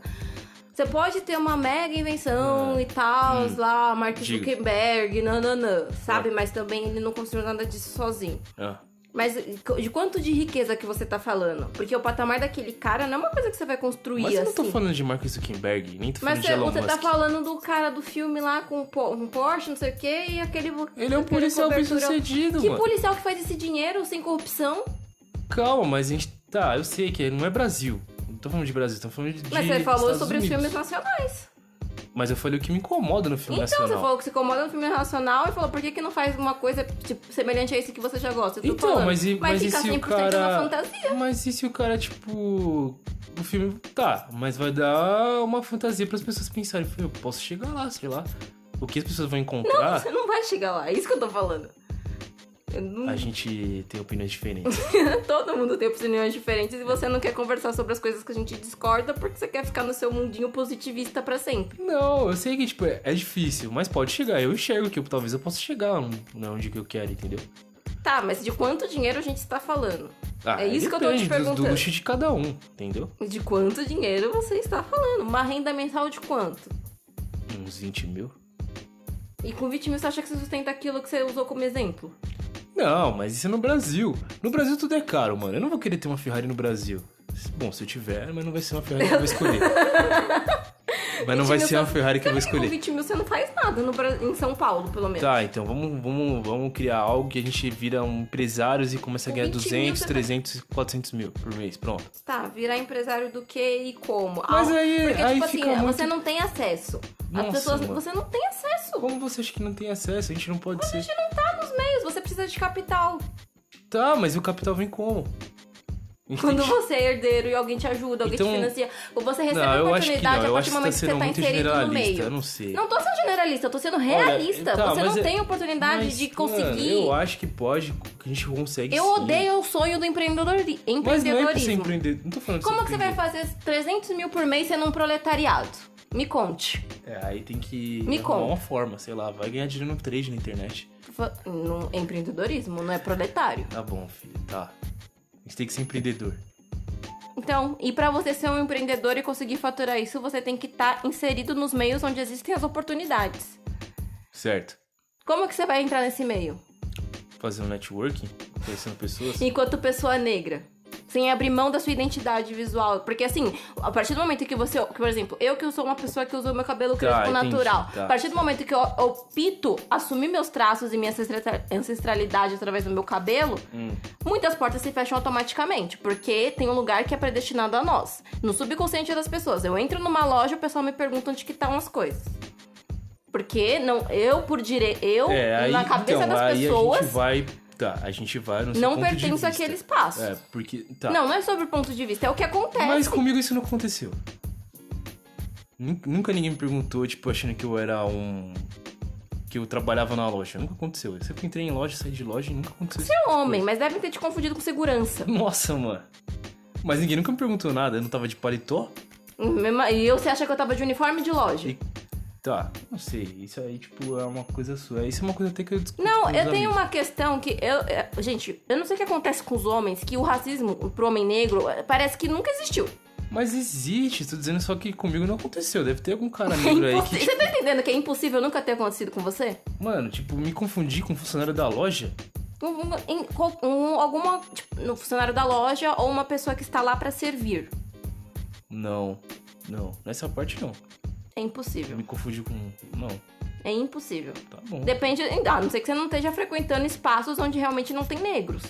B: você pode ter uma mega invenção e tal, lá, Mark
A: Ah. Hum.
B: Zuckerberg, nananã, sabe?
A: Ah.
B: Mas também ele não construiu nada disso sozinho.
A: Ah,
B: Mas de quanto de riqueza que você tá falando? Porque o patamar daquele cara não é uma coisa que você vai construir
A: mas eu
B: assim.
A: não tô falando de Mark Zuckerberg, nem tô falando
B: Mas
A: de
B: você,
A: Elon
B: você tá falando do cara do filme lá com um Porsche, não sei o quê, e aquele.
A: Ele é um policial bem sucedido,
B: Que
A: mano.
B: policial que faz esse dinheiro sem corrupção?
A: Calma, mas a gente. Tá, eu sei que não é Brasil. Não tô falando de Brasil, tô falando de.
B: Mas você falou
A: Estados
B: sobre os
A: Unidos.
B: filmes nacionais.
A: Mas eu falei o que me incomoda no filme
B: Então,
A: nacional.
B: você falou que se incomoda no filme nacional e falou, por que, que não faz uma coisa tipo, semelhante a esse que você já gosta?
A: Então,
B: falando,
A: mas e,
B: vai
A: mas e se o
B: 100%
A: cara. Mas e se o cara, tipo. O filme. Tá, mas vai dar uma fantasia para as pessoas pensarem. Eu posso chegar lá, sei lá. o que as pessoas vão
B: Não,
A: encontrar,
B: você não vai chegar lá. É isso que eu tô falando. Não-
A: a gente tem opiniões diferentes.
B: Todo mundo tem opiniões diferentes e você não quer conversar sobre as coisas que a gente discorda porque você quer ficar no seu mundinho positivista pra sempre.
A: Não, eu sei que, tipo, é, é difícil, mas pode chegar. Eu enxergo que eu, talvez eu possa chegar na onde que eu quero, entendeu?
B: Tá, mas de quanto dinheiro a gente está falando?
A: Ah,
B: É isso que eu tô te
A: depende do- Do,
B: perguntando.
A: luxo de cada um, entendeu?
B: De quanto dinheiro você está falando? Uma renda mensal de quanto?
A: Uns 20 mil.
B: E com 20 mil você acha que você sustenta aquilo que você usou como exemplo?
A: Não, mas isso é no Brasil. No Brasil tudo é caro, mano. Eu não vou querer ter uma Ferrari no Brasil. Bom, se eu tiver, mas não vai ser uma Ferrari que eu vou escolher. mas não
B: 20
A: vai ser
B: você-
A: Ferrari que eu vou
B: que com
A: escolher.
B: 20 mil você não faz nada no em São Paulo, pelo menos.
A: Tá, então vamos, vamos, vamos criar algo que a gente vira um empresários e começa a ganhar
B: 20 mil
A: 200,
B: você
A: 300, 400 mil por mês. Pronto.
B: Tá, virar empresário do que e como?
A: Mas
B: Ah,
A: aí-
B: Porque,
A: aí
B: tipo assim,
A: muito-
B: você não tem acesso. As
A: Nossa,
B: pessoas.
A: mano.
B: Você não tem acesso.
A: Como você acha que não tem acesso? A gente não pode ser.
B: A gente não tá nos meios, você precisa de capital.
A: Tá, mas o capital vem como? Gente
B: Quando você é herdeiro e alguém te ajuda, alguém
A: Então-
B: te financia, você recebe
A: Não,
B: a oportunidade
A: não.
B: a partir do
A: que
B: momento
A: tá
B: que você tá
A: muito
B: inserido no meio.
A: Eu não sei.
B: Não tô sendo generalista, eu tô sendo realista.
A: Olha, tá,
B: você não
A: é-
B: tem oportunidade
A: Mas,
B: de
A: mano,
B: conseguir.
A: eu acho que pode, que a gente consegue
B: Eu
A: sim.
B: odeio o sonho do empreendedor...
A: Mas não é pra
B: empreendedorismo.
A: Não tô falando de
B: Como que você vai fazer 300 mil por mês sendo um proletariado? Me conte.
A: É, aí tem que.
B: Me conta.
A: uma forma, sei lá, vai ganhar dinheiro no trade na internet.
B: No empreendedorismo, não é proletário.
A: Tá bom, filho, tá. A gente tem que ser empreendedor.
B: Então, e pra você ser um empreendedor e conseguir faturar isso, você tem que estar inserido nos meios onde existem as oportunidades.
A: Certo.
B: Como que você vai entrar nesse meio?
A: Fazer um networking, conhecendo pessoas.
B: Enquanto pessoa negra. Sem abrir mão da sua identidade visual. Porque assim, a partir do momento que você. que, por exemplo, eu que sou uma pessoa que usa o meu cabelo crespo
A: Tá, entendi,
B: natural.
A: tá.
B: A partir do momento que eu opto assumir meus traços e minha ancestra- ancestralidade através do meu cabelo,
A: Hum.
B: muitas portas se fecham automaticamente. Porque tem um lugar que é predestinado a nós. No subconsciente das pessoas. Eu entro numa loja e o pessoal me pergunta onde que estão as coisas. Porque não, eu por direito. Eu,
A: É, aí,
B: na cabeça
A: então,
B: das pessoas,
A: a gente vai. Tá, a gente vai no seu
B: não
A: ponto de
B: pertenço
A: vista.
B: àquele espaço.
A: É, porque. Tá.
B: Não, não é sobre o ponto de vista, é o que acontece.
A: Mas comigo isso não aconteceu. Nun- Nunca ninguém me perguntou, tipo, achando que eu era um. que eu trabalhava na loja. Nunca aconteceu. Eu sempre entrei em loja, saí de loja e nunca aconteceu
B: Você é homem, mas devem ter te confundido com segurança.
A: Nossa, mano. Mas ninguém nunca me perguntou nada. Eu não tava de paletó?
B: Mesma- E eu, você acha que eu tava de uniforme de loja?
A: E- Tá, não sei. Isso aí, tipo, é uma coisa sua. Isso é uma coisa até que eu discuto
B: Não, eu tenho
A: amigos.
B: uma questão que eu, é, gente, eu não sei o que acontece com os homens, que o racismo pro homem negro é, parece que nunca existiu.
A: Mas existe, tô dizendo só que comigo não aconteceu. Deve ter algum cara negro aí que,
B: Impossi- Você tá entendendo que é impossível nunca ter acontecido com você?
A: mano, tipo, me confundi com um funcionário da loja.
B: Um, um- em qual- um- alguma, tipo, no funcionário da loja ou uma pessoa que está lá pra servir.
A: Não, não. Nessa parte não.
B: É impossível.
A: me confundi com. Não,
B: É impossível.
A: tá bom.
B: Depende, a não ser que você não esteja frequentando espaços onde realmente não tem negros.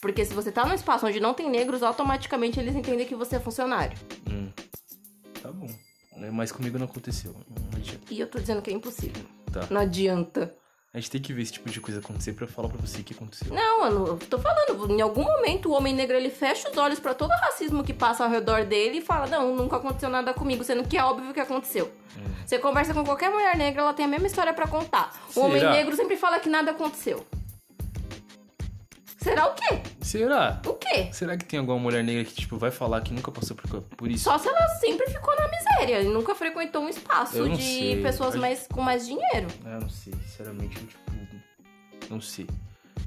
B: Porque se você tá num espaço onde não tem negros, automaticamente eles entendem que você é funcionário.
A: Hum, tá bom. É, Mas comigo não aconteceu. Não adianta.
B: E eu tô dizendo que é impossível.
A: Tá.
B: Não adianta.
A: A gente tem que ver esse tipo de coisa acontecer pra falar pra você o que aconteceu.
B: Não, eu, não, eu tô falando, em algum momento o homem negro ele fecha os olhos pra todo o racismo que passa ao redor dele e fala: Não, nunca aconteceu nada comigo, sendo que é óbvio que aconteceu.
A: Hum.
B: Você conversa com qualquer mulher negra, ela tem a mesma história pra contar. O homem
A: Será?
B: negro sempre fala que nada aconteceu. Será o quê?
A: Será?
B: O quê?
A: Será que tem alguma mulher negra que, tipo, vai falar que nunca passou por, por isso?
B: Só se ela sempre ficou na miséria e nunca frequentou um espaço
A: Eu
B: de
A: sei.
B: pessoas mais, com mais dinheiro.
A: Ah, não sei. Sinceramente, eu, tipo. Não sei.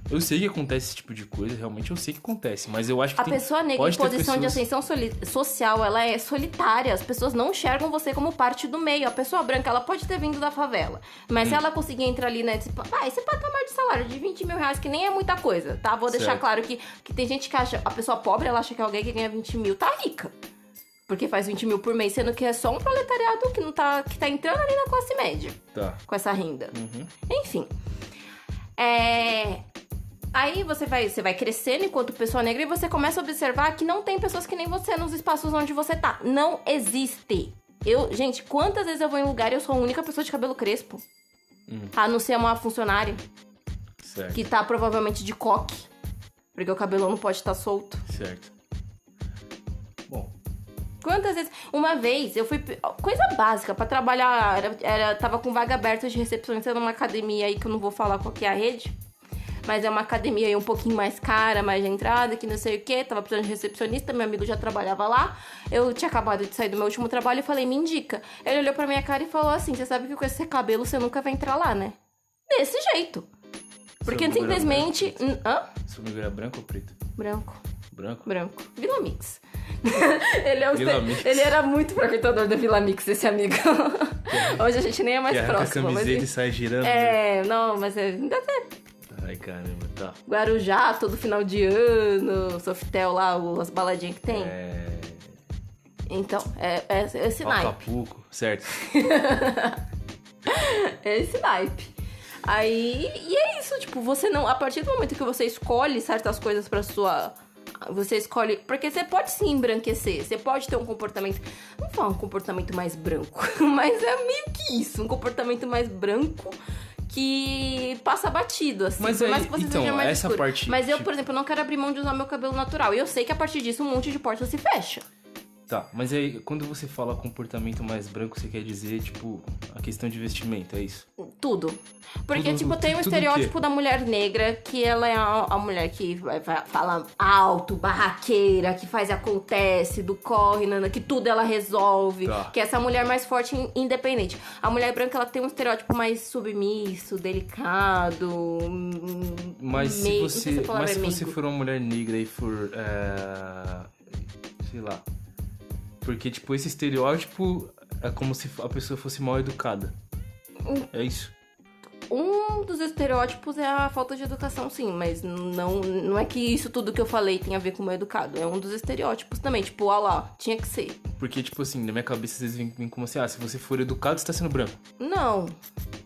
A: Eu sei que acontece esse tipo de coisa, realmente eu sei que acontece, mas eu acho que
B: A
A: tem,
B: pessoa negra em posição de
A: pessoas-
B: ascensão soli- social, ela é solitária. As pessoas não enxergam você como parte do meio. A pessoa branca, ela pode ter vindo da favela. Mas
A: Hum.
B: se ela conseguir entrar ali, né? Tipo, ah, esse patamar de salário de 20 mil reais, que nem é muita coisa, tá? Vou deixar
A: Certo.
B: claro que, que tem gente que acha... A pessoa pobre, ela acha que alguém que ganha 20 mil tá rica. Porque faz 20 mil por mês, sendo que é só um proletariado que não tá... Que tá entrando ali na classe média
A: Tá.
B: com essa renda.
A: Uhum.
B: Enfim. É. Aí você vai, você vai crescendo enquanto pessoa negra e você começa a observar que não tem pessoas que nem você nos espaços onde você tá. Não existe. Eu, gente, quantas vezes eu vou em lugar e eu sou a única pessoa de cabelo crespo?
A: Hum.
B: A não ser uma funcionária
A: Certo.
B: que tá provavelmente de coque. Porque o cabelo não pode estar solto.
A: Certo.
B: Quantas vezes? Uma vez eu fui. Coisa básica, pra trabalhar. Era, era, tava com vaga aberta de recepcionista numa academia aí que eu não vou falar qual que é a rede. Mas é uma academia aí um pouquinho mais cara, mais de entrada, que não sei o que. Tava precisando de recepcionista, meu amigo já trabalhava lá. Eu tinha acabado de sair do meu último trabalho e falei, me indica. Ele olhou pra minha cara e falou assim: Você sabe que com esse cabelo você nunca vai entrar lá, né? Desse jeito. Porque
A: era
B: simplesmente. Hã?
A: Seu amigo era branco ou preto?
B: Branco.
A: Branco?
B: Branco. Vila Mix. ele, é o
A: Vila Mix.
B: ele era muito frequentador da Vila Mix, esse amigo. Hoje a gente nem é mais
A: que a
B: próximo. Mas...
A: camiseta e sai girando. né?
B: É, não, mas é, ainda tem
A: Ai, caramba, tá.
B: Guarujá, todo final de ano, Softel lá, as baladinhas que tem.
A: É...
B: Então, é, é, é esse naipe.
A: Acapulco, certo.
B: É esse naipe. Aí, e é isso, tipo, você não. A partir do momento que você escolhe certas coisas pra sua. Você escolhe. Porque você pode sim embranquecer. Você pode ter um comportamento. Não falar um comportamento mais branco, mas é meio que isso. Um comportamento mais branco que passa batido, assim.
A: Mas aí-
B: mais que você
A: então,
B: seja mais
A: essa
B: escuro.
A: parte,
B: Mas eu, por exemplo, não quero abrir mão de usar meu cabelo natural. E eu sei que a partir disso um monte de porta se fecha.
A: Tá, mas aí quando você fala comportamento mais branco, você quer dizer, tipo, a questão de vestimento, é isso?
B: Tudo. Porque,
A: Tudo-
B: tipo, tem o estereótipo da mulher negra, que ela é a, a mulher que fala alto, barraqueira, que faz acontece, do corre, nana, que tudo ela resolve.
A: Tá.
B: Que é essa mulher mais forte e independente. A mulher branca, ela tem um estereótipo mais submisso, delicado. hum,
A: Mas se
B: meio-
A: você,
B: sei se a palavra
A: mas
B: é
A: se você for uma mulher negra e for, é, sei lá, porque tipo esse estereótipo é como se a pessoa fosse mal educada. É isso.
B: Um dos estereótipos é a falta de educação, sim, mas não, não é que isso tudo que eu falei tem a ver com o meu educado. É um dos estereótipos também, tipo, ah lá, tinha que ser.
A: Porque tipo assim, na minha cabeça às vezes vem, vem como assim, ah, se você for educado, você tá sendo branco.
B: Não,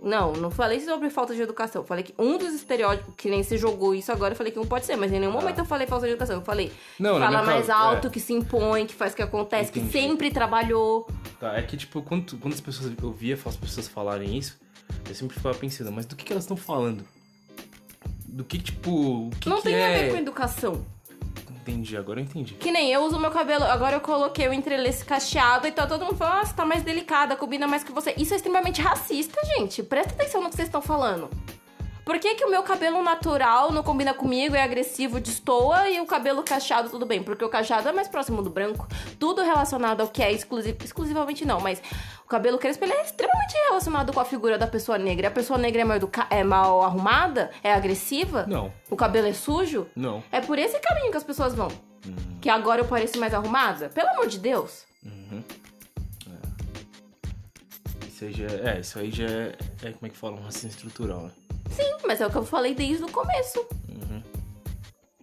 B: não, não falei sobre falta de educação. Falei que um dos estereótipos, que nem se jogou isso agora, eu falei que um pode ser, mas em nenhum momento eu falei falta de educação. Eu falei
A: Não, na
B: fala mais
A: cabe-
B: alto,
A: é.
B: que se impõe, que faz o que acontece,
A: Entendi.
B: que sempre trabalhou.
A: Tá, é que tipo, quando, quando as pessoas eu via as pessoas falarem isso, eu sempre ficava pensando, mas do que, que elas estão falando? Do que, tipo, o que,
B: não
A: que
B: tem
A: é...
B: a ver com educação.
A: Entendi, agora eu entendi.
B: Que nem eu uso meu cabelo, agora eu coloquei o entrelace cacheado e tá todo mundo falando, nossa, tá mais delicada, combina mais que você. Isso é extremamente racista, gente. Presta atenção no que vocês estão falando. Por que, que o meu cabelo natural não combina comigo, é agressivo, destoa, e o cabelo cacheado tudo bem? Porque o cacheado é mais próximo do branco. Tudo relacionado ao que é exclusivo, exclusivamente não, mas o cabelo crespo ele é extremamente relacionado com a figura da pessoa negra. A pessoa negra é mal, educa é mal arrumada? É agressiva?
A: Não,
B: O cabelo é sujo?
A: não.
B: É por esse caminho que as pessoas vão. Que agora eu pareço mais arrumada? Pelo amor de Deus.
A: Uhum. Isso aí já é, é, isso aí já é, é, como é que fala, um racismo estrutural, né?
B: Sim, mas é o que eu falei desde o começo.
A: Uhum.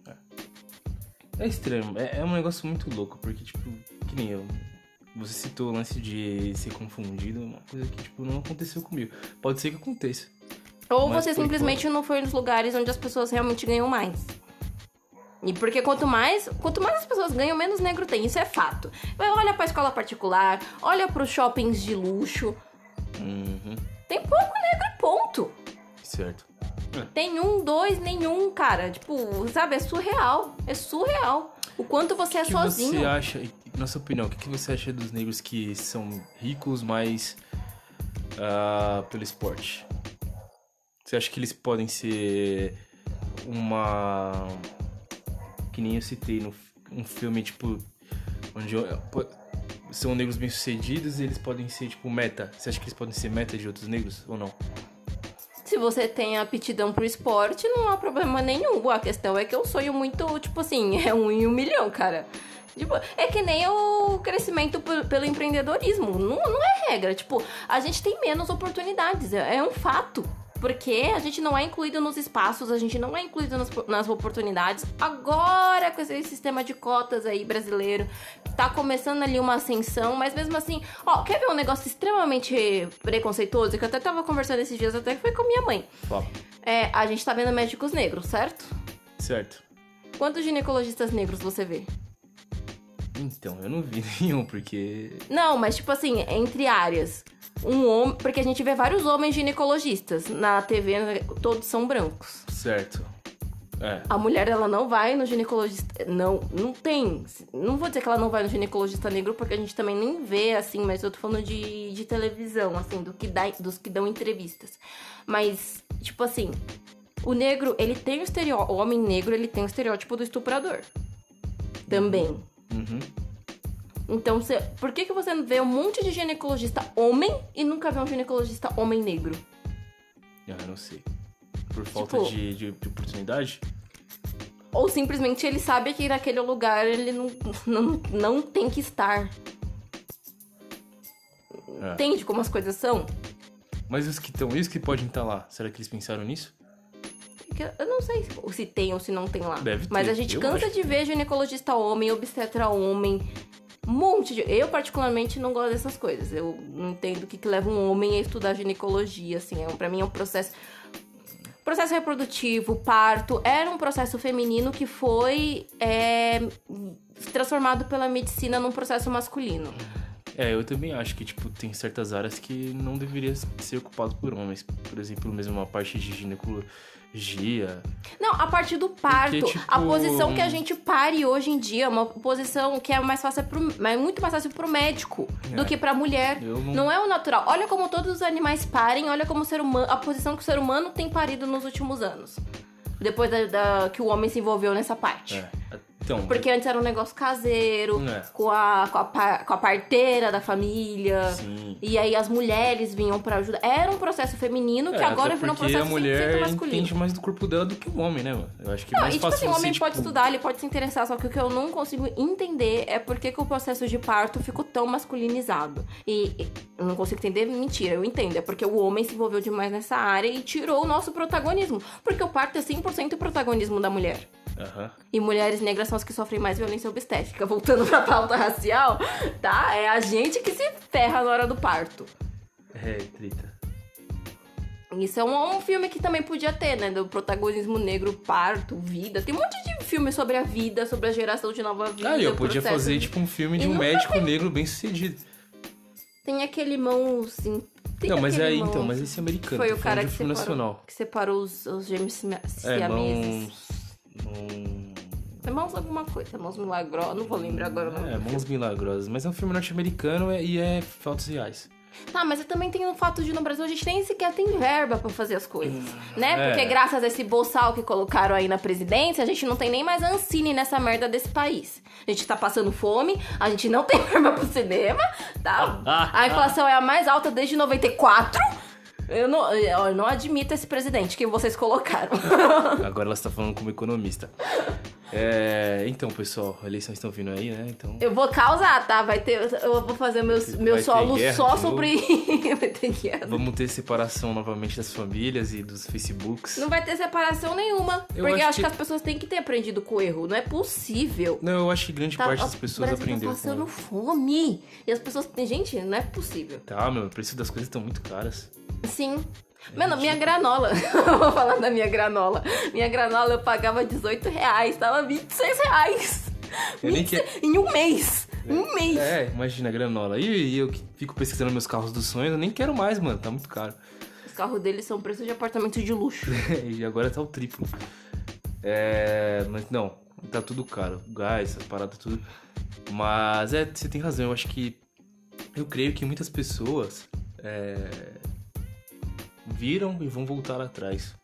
A: É. é estranho, é, é um negócio muito louco, porque, tipo, que nem eu. Você citou o lance de ser confundido, uma coisa que, tipo, não aconteceu comigo. Pode ser que aconteça.
B: Ou você simplesmente não foi nos lugares onde as pessoas realmente ganham mais. E porque quanto mais, quanto mais as pessoas ganham, menos negro tem. Isso é fato. Olha pra escola particular, olha pros shoppings de luxo.
A: Uhum.
B: Tem pouco negro ponto.
A: Certo.
B: Tem um, dois, nenhum, cara. Tipo, sabe, é surreal. É surreal. O quanto você é
A: O que
B: sozinho.
A: você acha, na sua opinião, o que, que você acha dos negros que são ricos, mas ah, pelo esporte? Você acha que eles podem ser uma. Que nem eu citei no um filme, tipo. Onde eu- são negros bem-sucedidos e eles podem ser, tipo, meta. Você acha que eles podem ser meta de outros negros ou não?
B: Se você tem aptidão pro esporte, não há problema nenhum. A questão é que eu sonho muito, tipo assim, é um em um milhão, cara. Tipo, é que nem o crescimento pelo empreendedorismo. Não, não é regra. Tipo, a gente tem menos oportunidades. É, é um fato. Porque a gente não é incluído nos espaços, a gente não é incluído nas, nas oportunidades. Agora, com esse sistema de cotas aí brasileiro, tá começando ali uma ascensão, mas mesmo assim, ó, quer ver um negócio extremamente preconceituoso? Que eu até tava conversando esses dias, até que foi com minha mãe.
A: Fala.
B: É, a gente tá vendo médicos negros, certo?
A: Certo.
B: Quantos ginecologistas negros você vê?
A: Então, eu não vi nenhum, porque.
B: Não, mas tipo assim, entre áreas. Um homem. Porque a gente vê vários homens ginecologistas. Na TV, todos são brancos.
A: Certo. É.
B: A mulher, ela não vai no ginecologista. Não, não tem. Não vou dizer que ela não vai no ginecologista negro, porque a gente também nem vê, assim, mas eu tô falando de, de televisão, assim, do que dá, dos que dão entrevistas. Mas, tipo assim, o negro, ele tem o estereótipo. O homem negro, ele tem o estereótipo do estuprador. Também.
A: Uhum.
B: Então, você, por que, que você vê um monte de ginecologista homem e nunca vê um ginecologista homem negro?
A: Ah, não sei. Por falta
B: Tipo-
A: de, de, de oportunidade?
B: Ou simplesmente ele sabe que naquele lugar ele não, não, não tem que estar.
A: É.
B: Entende como as coisas são?
A: Mas os que estão, os que podem estar lá? Será que eles pensaram nisso?
B: Que Eu não sei se- tem ou se não tem lá.
A: Deve
B: Mas
A: ter,
B: a gente cansa de ver ginecologista homem, obstetra homem. Um monte de. Eu, particularmente, não gosto dessas coisas. Eu não entendo o que, que leva um homem a estudar ginecologia, assim. É, pra mim é um processo. Processo reprodutivo, parto, era um processo feminino que foi é, transformado pela medicina num processo masculino.
A: É, eu também acho que, tipo, tem certas áreas que não deveria ser ocupado por homens. Por exemplo, mesmo uma parte de ginecologia.
B: Não, a partir do parto,
A: Porque, tipo,
B: a posição que a gente pare hoje em dia, é uma posição que é mais fácil pro, é muito mais fácil pro médico do
A: É.
B: que pra mulher.
A: Não-
B: Não é o natural. Olha como todos os animais parem, olha como o ser humano, a posição que o ser humano tem parido nos últimos anos. Depois da, da- que o homem se envolveu nessa parte.
A: É. Então,
B: Porque antes era um negócio caseiro,
A: É.
B: com, a, com, a, com a parteira da família.
A: sim.
B: E aí as mulheres vinham pra ajudar. Era um processo feminino que
A: É,
B: agora virou um processo
A: a mulher
B: 100% masculino.
A: entende mais do corpo dela do que o homem, né, mano? Eu acho que
B: Não,
A: mais
B: e tipo
A: fácil
B: assim, o homem pode
A: tipo,
B: estudar, ele pode se interessar, só que o que eu não consigo entender é por que, que o processo de parto ficou tão masculinizado. E, e eu não consigo entender, mentira, eu entendo. É porque o homem se envolveu demais nessa área e tirou o nosso protagonismo. Porque o parto é 100% o protagonismo da mulher.
A: Aham.
B: E mulheres negras são as que sofrem mais violência obstétrica. Voltando pra pauta racial, tá? É a gente que se ferra na hora do parto.
A: É, treta.
B: Isso é um, um filme que também podia ter, né? Do protagonismo negro, parto, vida. Tem um monte de filme sobre a vida, sobre a geração de nova vida.
A: Ah, eu podia
B: processo
A: fazer, tipo, um filme
B: E
A: de um
B: nunca
A: médico negro bem sucedido.
B: Tem aquele irmão, assim... tem
A: Não, mas é então, mas esse é americano.
B: Foi o cara que separou,
A: nacional.
B: que separou os, os gêmeos sima-
A: É,
B: siameses.
A: mãos... mãos...
B: Alguma coisa, irmãos milagrosos, não vou lembrar agora o nome.
A: É, Mãos Milagrosas. Mas é um filme norte-americano e- e é fatos reais.
B: Tá, mas eu também tenho o fato de no Brasil a gente nem sequer tem verba pra fazer as coisas, né? Porque
A: É.
B: graças a esse bolsal que colocaram aí na presidência, a gente não tem nem mais Ancine nessa merda desse país. A gente tá passando fome, a gente não tem verba pro cinema, tá? A inflação é a mais alta desde 94. Eu não, eu não admito esse presidente que vocês colocaram.
A: Agora ela está falando como economista. É, então, pessoal, eleições estão vindo aí, né? Então.
B: Eu vou causar, tá? Vai ter. Eu vou fazer meu, meu solo só sobre. vai ter guerra.
A: Vamos ter separação novamente das famílias e dos Facebooks.
B: Não vai ter separação nenhuma.
A: Eu
B: porque
A: acho
B: eu acho que...
A: que-
B: as pessoas têm que ter aprendido com o erro. Não é possível.
A: Não, eu acho que grande
B: Tá,
A: parte das pessoas
B: Brasil
A: aprendeu.
B: Tá
A: com-
B: passando fome. E as pessoas. Gente, não é possível.
A: Tá, meu, o preço das coisas estão muito caras.
B: Sim. Mano, minha granola. Vou falar da minha granola. Minha granola eu pagava 18 reais. Tava 26 reais.
A: Eu
B: 26 Em um mês. Em um mês.
A: É, imagina a granola. E, e eu que fico pesquisando meus carros dos sonhos, eu nem quero mais, mano. Tá muito caro.
B: Os carros deles são preço de apartamento de luxo.
A: e agora tá o triplo. É. Mas não, tá tudo caro. Gás, essas paradas, tudo. Mas é, você tem razão. Eu acho que. Eu creio que muitas pessoas. É, viram e vão voltar atrás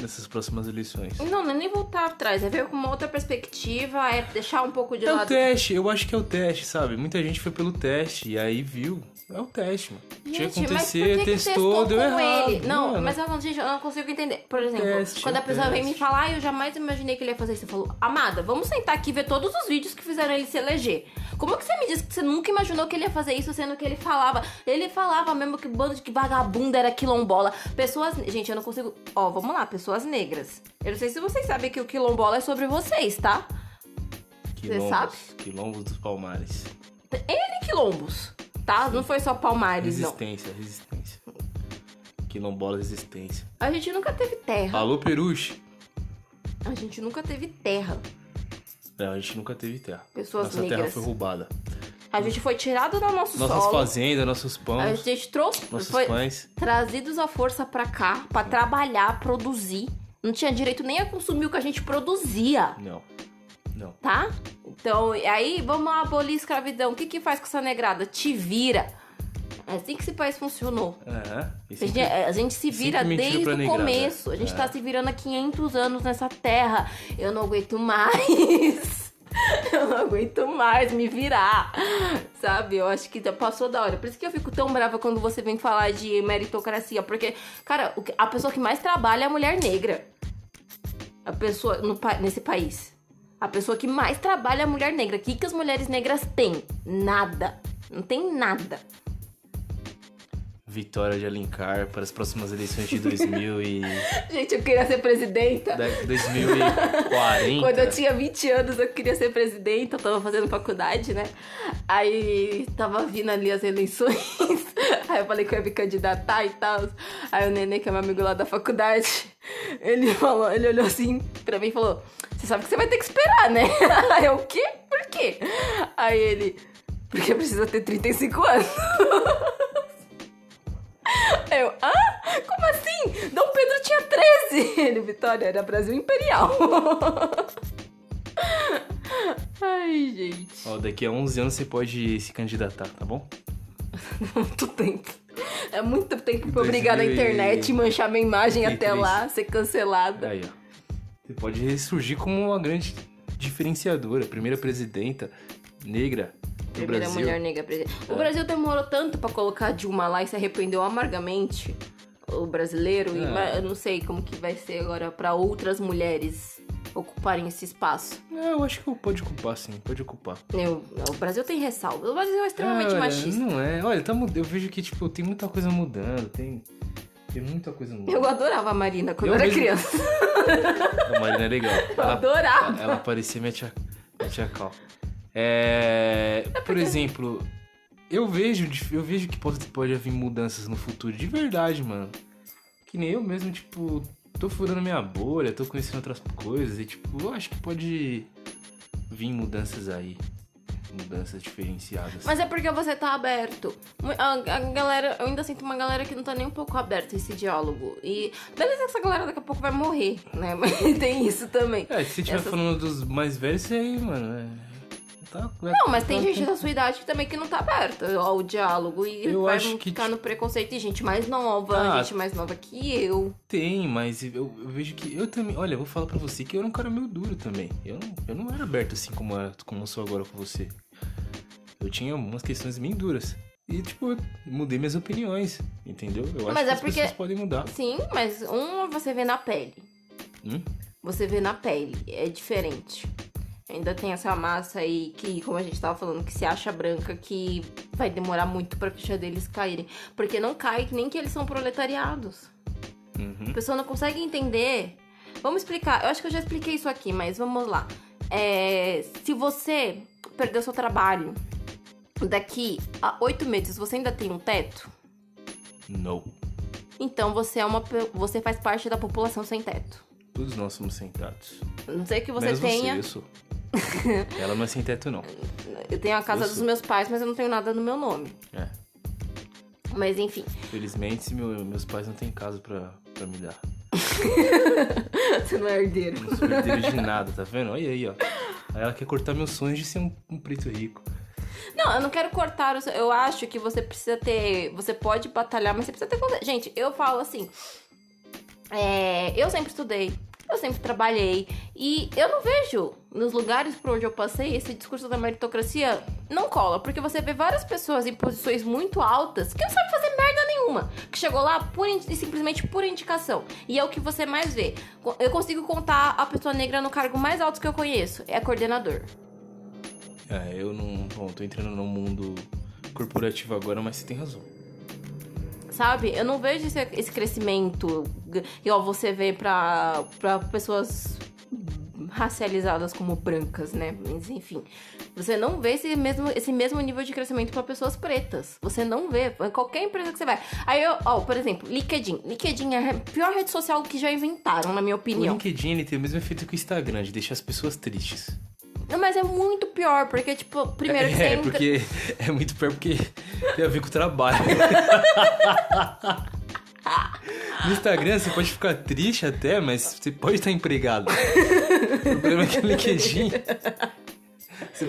A: nessas próximas eleições.
B: Não, não é nem voltar atrás. É ver com uma outra perspectiva. É deixar um pouco de
A: É o
B: lado.
A: teste, eu acho que é o teste, sabe? Muita gente foi pelo teste e aí viu. É o teste, mano. Tinha que acontecer,
B: que
A: testou, deu errado.
B: ele? Não,
A: Mano,
B: mas eu não, gente, eu não consigo entender. Por exemplo,
A: Teste,
B: quando a pessoa vem me
A: teste.
B: falar, "Ah, eu jamais imaginei que ele ia fazer isso. Você falou, Amada, vamos sentar aqui e ver todos os vídeos que fizeram ele se eleger. Como que você me disse que você nunca imaginou que ele ia fazer isso, sendo que ele falava? Ele falava mesmo que bando de que vagabunda era quilombola. Pessoas. Gente, eu não consigo. Ó, vamos lá, pessoas negras. Eu não sei se vocês sabem que o quilombola é sobre vocês, tá?
A: quilombos,
B: sabe?
A: Quilombos dos Palmares.
B: N quilombos, tá? Não foi só Palmares, não.
A: Resistência, resistência. Quilombola resistência.
B: A gente nunca teve terra.
A: Alô, Peruche.
B: A gente nunca teve terra.
A: Não, a gente nunca teve terra.
B: Pessoas
A: Nossa terra
B: negras.
A: foi roubada.
B: A gente foi tirado do nosso
A: Nossas
B: solo.
A: fazendas, nossos
B: A
A: pães,
B: gente trouxe,
A: nossos
B: foi
A: pães.
B: trazidos à força pra cá, pra trabalhar, produzir. não tinha direito nem a consumir o que a gente produzia,
A: Não. Não.
B: tá? Então, aí vamos abolir a escravidão. O que que faz com essa negrada? Te vira. É assim que esse país funcionou.
A: Aham. E
B: A gente, a gente se vira desde o começo. A gente
A: É.
B: tá se virando há 500 anos nessa terra. Eu não aguento mais. Eu não aguento mais me virar. Sabe? Eu acho que já passou da hora. Por isso que eu fico tão brava quando você vem falar de meritocracia. Porque, cara, a pessoa que mais trabalha é a mulher negra. A pessoa no, nesse país. A pessoa que mais trabalha é a mulher negra. O que, que as mulheres negras têm? Nada. Não tem nada.
A: Vitória de Alencar para as próximas eleições de 2000 e...
B: Gente, eu queria ser presidenta.
A: da- 2040.
B: Quando eu tinha 20 anos, eu queria ser presidenta, eu tava fazendo faculdade, né? Aí tava vindo ali as eleições. Aí eu falei que eu ia me candidatar e tal. Aí o neném, que é meu amigo lá da faculdade, ele falou, ele olhou assim pra mim e falou: Você sabe que você vai ter que esperar, né? Aí eu, o quê? Por quê? Aí ele, porque precisa ter 35 anos. Eu, hã? Como assim? Dom Pedro tinha 13. Ele, Vitória, era Brasil Imperial. Ai, gente.
A: Ó, daqui a 11 anos você pode se candidatar, tá bom?
B: Muito tempo. É muito tempo pra eu brigar na
A: 2000
B: internet, manchar minha imagem até
A: 23.
B: lá, ser cancelada.
A: Aí, ó. Você pode ressurgir como uma grande diferenciadora, primeira presidenta negra
B: Primeira
A: Brasil.
B: mulher negra presidente. O
A: É.
B: Brasil demorou tanto pra colocar a Dilma lá e se arrependeu amargamente. O brasileiro, e
A: É.
B: eu não sei como que vai ser agora pra outras mulheres ocuparem esse espaço.
A: É, eu acho que pode ocupar, sim, pode ocupar.
B: Eu- o Brasil tem ressalva. O Brasil é extremamente
A: Olha,
B: machista.
A: Não é. Olha, tá, eu vejo que, tipo, tem muita coisa mudando, tem, tem muita coisa mudando.
B: Eu adorava a Marina quando
A: Eu
B: era
A: mesmo-
B: criança.
A: A Marina é legal.
B: Eu
A: Ela,
B: adorava.
A: ela parecia minha tia, minha tia Cal. É, por exemplo, eu vejo, eu vejo que pode, pode haver mudanças no futuro, de verdade, mano. Que nem eu mesmo, tipo, tô furando minha bolha, tô conhecendo outras coisas e, tipo, eu acho que pode vir mudanças aí. Mudanças diferenciadas.
B: Mas é porque você tá aberto. A, a galera, eu ainda sinto uma galera que não tá nem um pouco aberta a esse diálogo. E beleza que essa galera daqui a pouco vai morrer, né? Mas tem isso também.
A: É, se você estiver
B: Essas-
A: falando dos mais velhos, isso aí, mano, é... Tá,
B: Não, mas tem
A: tá-
B: gente da sua idade que também que não tá aberta ao diálogo e
A: Eu
B: vai
A: acho que,
B: ficar no preconceito. E gente mais nova,
A: Ah.
B: gente mais nova que eu.
A: Tem, mas eu, eu vejo que eu também. Olha, eu vou falar pra você que eu era um cara meio duro também. Eu não, eu não era aberto assim como, é- como eu sou agora com você. Eu tinha umas questões bem duras. E, tipo, eu mudei minhas opiniões, entendeu? Eu acho
B: Mas
A: que
B: é
A: as
B: porque-
A: pessoas podem mudar.
B: Sim, mas um você vê na pele.
A: Hum?
B: Você vê na pele, é diferente. Ainda tem essa massa aí que, como a gente tava falando, que se acha branca, que vai demorar muito pra ficha deles caírem. Porque não cai nem que eles são proletariados.
A: Uhum.
B: A pessoa não consegue entender. Vamos explicar. Eu acho que eu já expliquei isso aqui, mas vamos lá. É, se você perdeu seu trabalho daqui a oito meses, você ainda tem um teto?
A: Não.
B: Então você é uma, você faz parte da população sem teto.
A: Todos nós somos sentados.
B: Não sei que você
A: Menos
B: tenha.
A: você, eu sou. Ela não é sem teto, não.
B: Eu tenho a casa
A: Eu
B: dos
A: sou.
B: meus pais, mas eu não tenho nada no meu nome.
A: É.
B: Mas enfim,
A: Felizmente, meu- meus pais não têm casa pra, pra me dar.
B: você não é herdeiro.
A: Não sou herdeiro de nada, tá vendo? Olha aí, ó. Aí ela quer cortar meus sonhos de ser um, um preto rico.
B: Não, eu não quero cortar. Eu acho que você precisa ter. Você pode batalhar, mas você precisa ter. Gente, eu falo assim. É, eu sempre estudei. Eu sempre trabalhei. E eu não vejo nos lugares por onde eu passei esse discurso da meritocracia não cola. Porque você vê várias pessoas em posições muito altas que não sabem fazer merda nenhuma. Que chegou lá por, simplesmente por indicação. E é o que você mais vê. Eu consigo contar a pessoa negra no cargo mais alto que eu conheço. É coordenador.
A: É, eu não. Bom, tô entrando no mundo corporativo agora, mas você tem razão.
B: Sabe? Eu não vejo esse, esse crescimento igual você vê pra, pra pessoas racializadas como brancas, né? Mas enfim. Você não vê esse mesmo, esse mesmo nível de crescimento pra pessoas pretas. Você não vê. Em qualquer empresa que você vai. Aí eu, ó, por exemplo, LinkedIn. LinkedIn é a pior rede social que já inventaram, na minha
A: O
B: opinião.
A: LinkedIn ele tem o mesmo efeito que o Instagram, de deixar as pessoas tristes.
B: Não, Mas é muito pior, porque, tipo, primeiro que você
A: é,
B: entra.
A: porque é muito pior porque tem a ver com o trabalho. No Instagram você pode ficar triste até, mas você pode estar empregado. o problema é que no LinkedIn